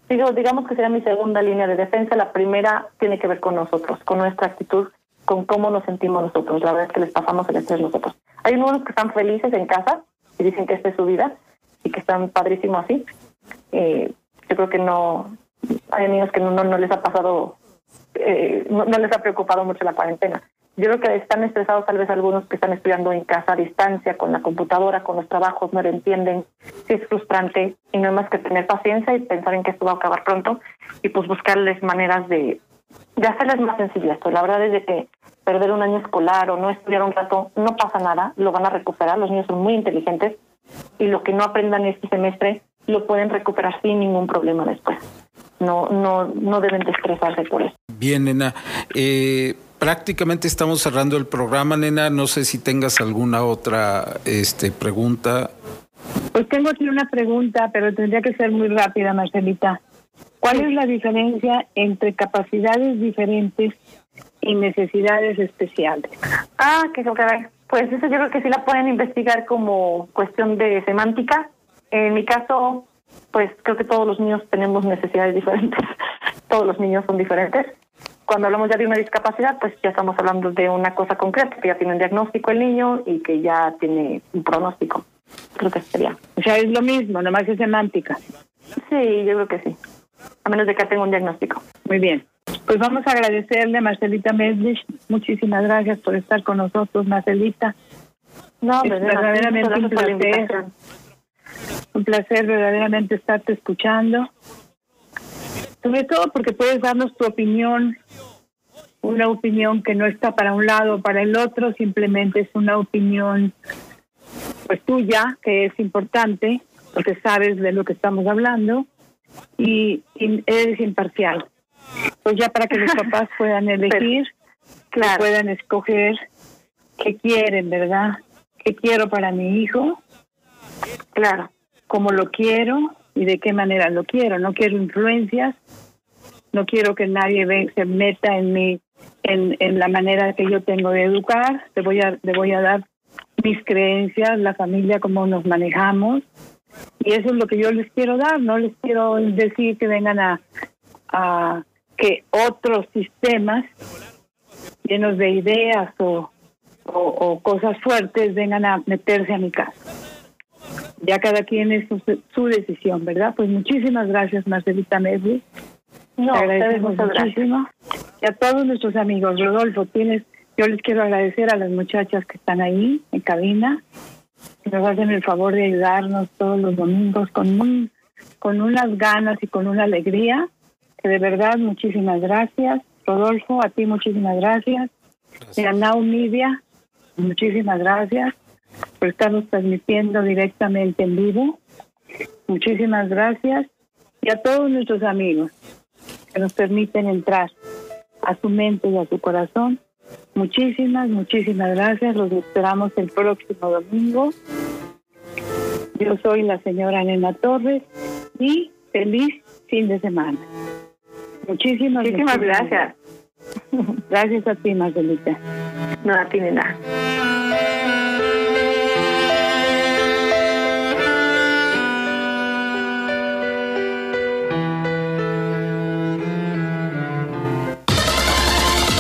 digo, digamos que sería mi segunda línea de defensa. La primera tiene que ver con nosotros, con nuestra actitud, con cómo nos sentimos nosotros. La verdad es que les pasamos el estrés nosotros. Hay unos que están felices en casa y dicen que esta es su vida y que están padrísimos así. Eh, yo creo que no, hay niños que no, no, les ha pasado, eh, no, no les ha preocupado mucho la cuarentena yo creo que están estresados tal vez algunos que están estudiando en casa a distancia, con la computadora, con los trabajos, no lo entienden, sí es frustrante y no hay más que tener paciencia y pensar en que esto va a acabar pronto y pues buscarles maneras de, de hacerles más sencillas. Pues la verdad es de que perder un año escolar o no estudiar un rato no pasa nada, lo van a recuperar, los niños son muy inteligentes y lo que no aprendan este semestre lo pueden recuperar sin ningún problema después. No, no, no deben de estresarse por eso. Bien, nena. Eh prácticamente estamos cerrando el programa, nena. No sé si tengas alguna otra este, pregunta. Pues tengo aquí una pregunta, pero tendría que ser muy rápida, Marcelita. ¿Cuál es la diferencia entre capacidades diferentes y necesidades especiales? Ah, que pues eso yo creo que sí la pueden investigar como cuestión de semántica. En mi caso, pues creo que todos los niños tenemos necesidades diferentes. todos los niños son diferentes cuando hablamos ya de una discapacidad, pues ya estamos hablando de una cosa concreta, que ya tiene un diagnóstico el niño y que ya tiene un pronóstico. Creo que sería. O sea, es lo mismo, nomás es semántica. Sí, yo creo que sí. A menos de que tenga un diagnóstico. Muy bien. Pues vamos a agradecerle a Marcelita Medlich. Muchísimas gracias por estar con nosotros, Marcelita. No, es verdaderamente un placer. Un placer verdaderamente estarte escuchando sobre todo porque puedes darnos tu opinión, una opinión que no está para un lado o para el otro, simplemente es una opinión pues tuya, que es importante, porque sabes de lo que estamos hablando, y, eres imparcial. Pues ya para que los papás puedan elegir, puedan escoger qué quieren, ¿verdad? ¿Qué quiero para mi hijo? Claro. ¿Cómo lo quiero? y de qué manera lo quiero. No quiero influencias, no quiero que nadie se meta en mi, en, en la manera que yo tengo de educar. Le voy a, le voy a dar mis creencias, la familia, cómo nos manejamos. Y eso es lo que yo les quiero dar. No les quiero decir que vengan a, a que otros sistemas llenos de ideas o, o, o cosas fuertes vengan a meterse a mi casa ya cada quien es su, decisión, ¿verdad? Pues muchísimas gracias, Marcelita Medley. No, agradecemos muchísimo. Y a todos nuestros amigos, Rodolfo, tienes, yo les quiero agradecer a las muchachas que están ahí en cabina, nos hacen el favor de ayudarnos todos los domingos con con unas ganas y con una alegría. Que de verdad, muchísimas gracias. Rodolfo, a ti muchísimas gracias. gracias. Y a Now Media, muchísimas gracias por estarnos transmitiendo directamente en vivo. Muchísimas gracias y a todos nuestros amigos que nos permiten entrar a su mente y a su corazón. Muchísimas, muchísimas gracias. Los esperamos el próximo domingo. Yo soy la señora Nena Torres y feliz fin de semana. Muchísimas, muchísimas, gracias. Gracias a ti, Marcelita. No, a ti, nada.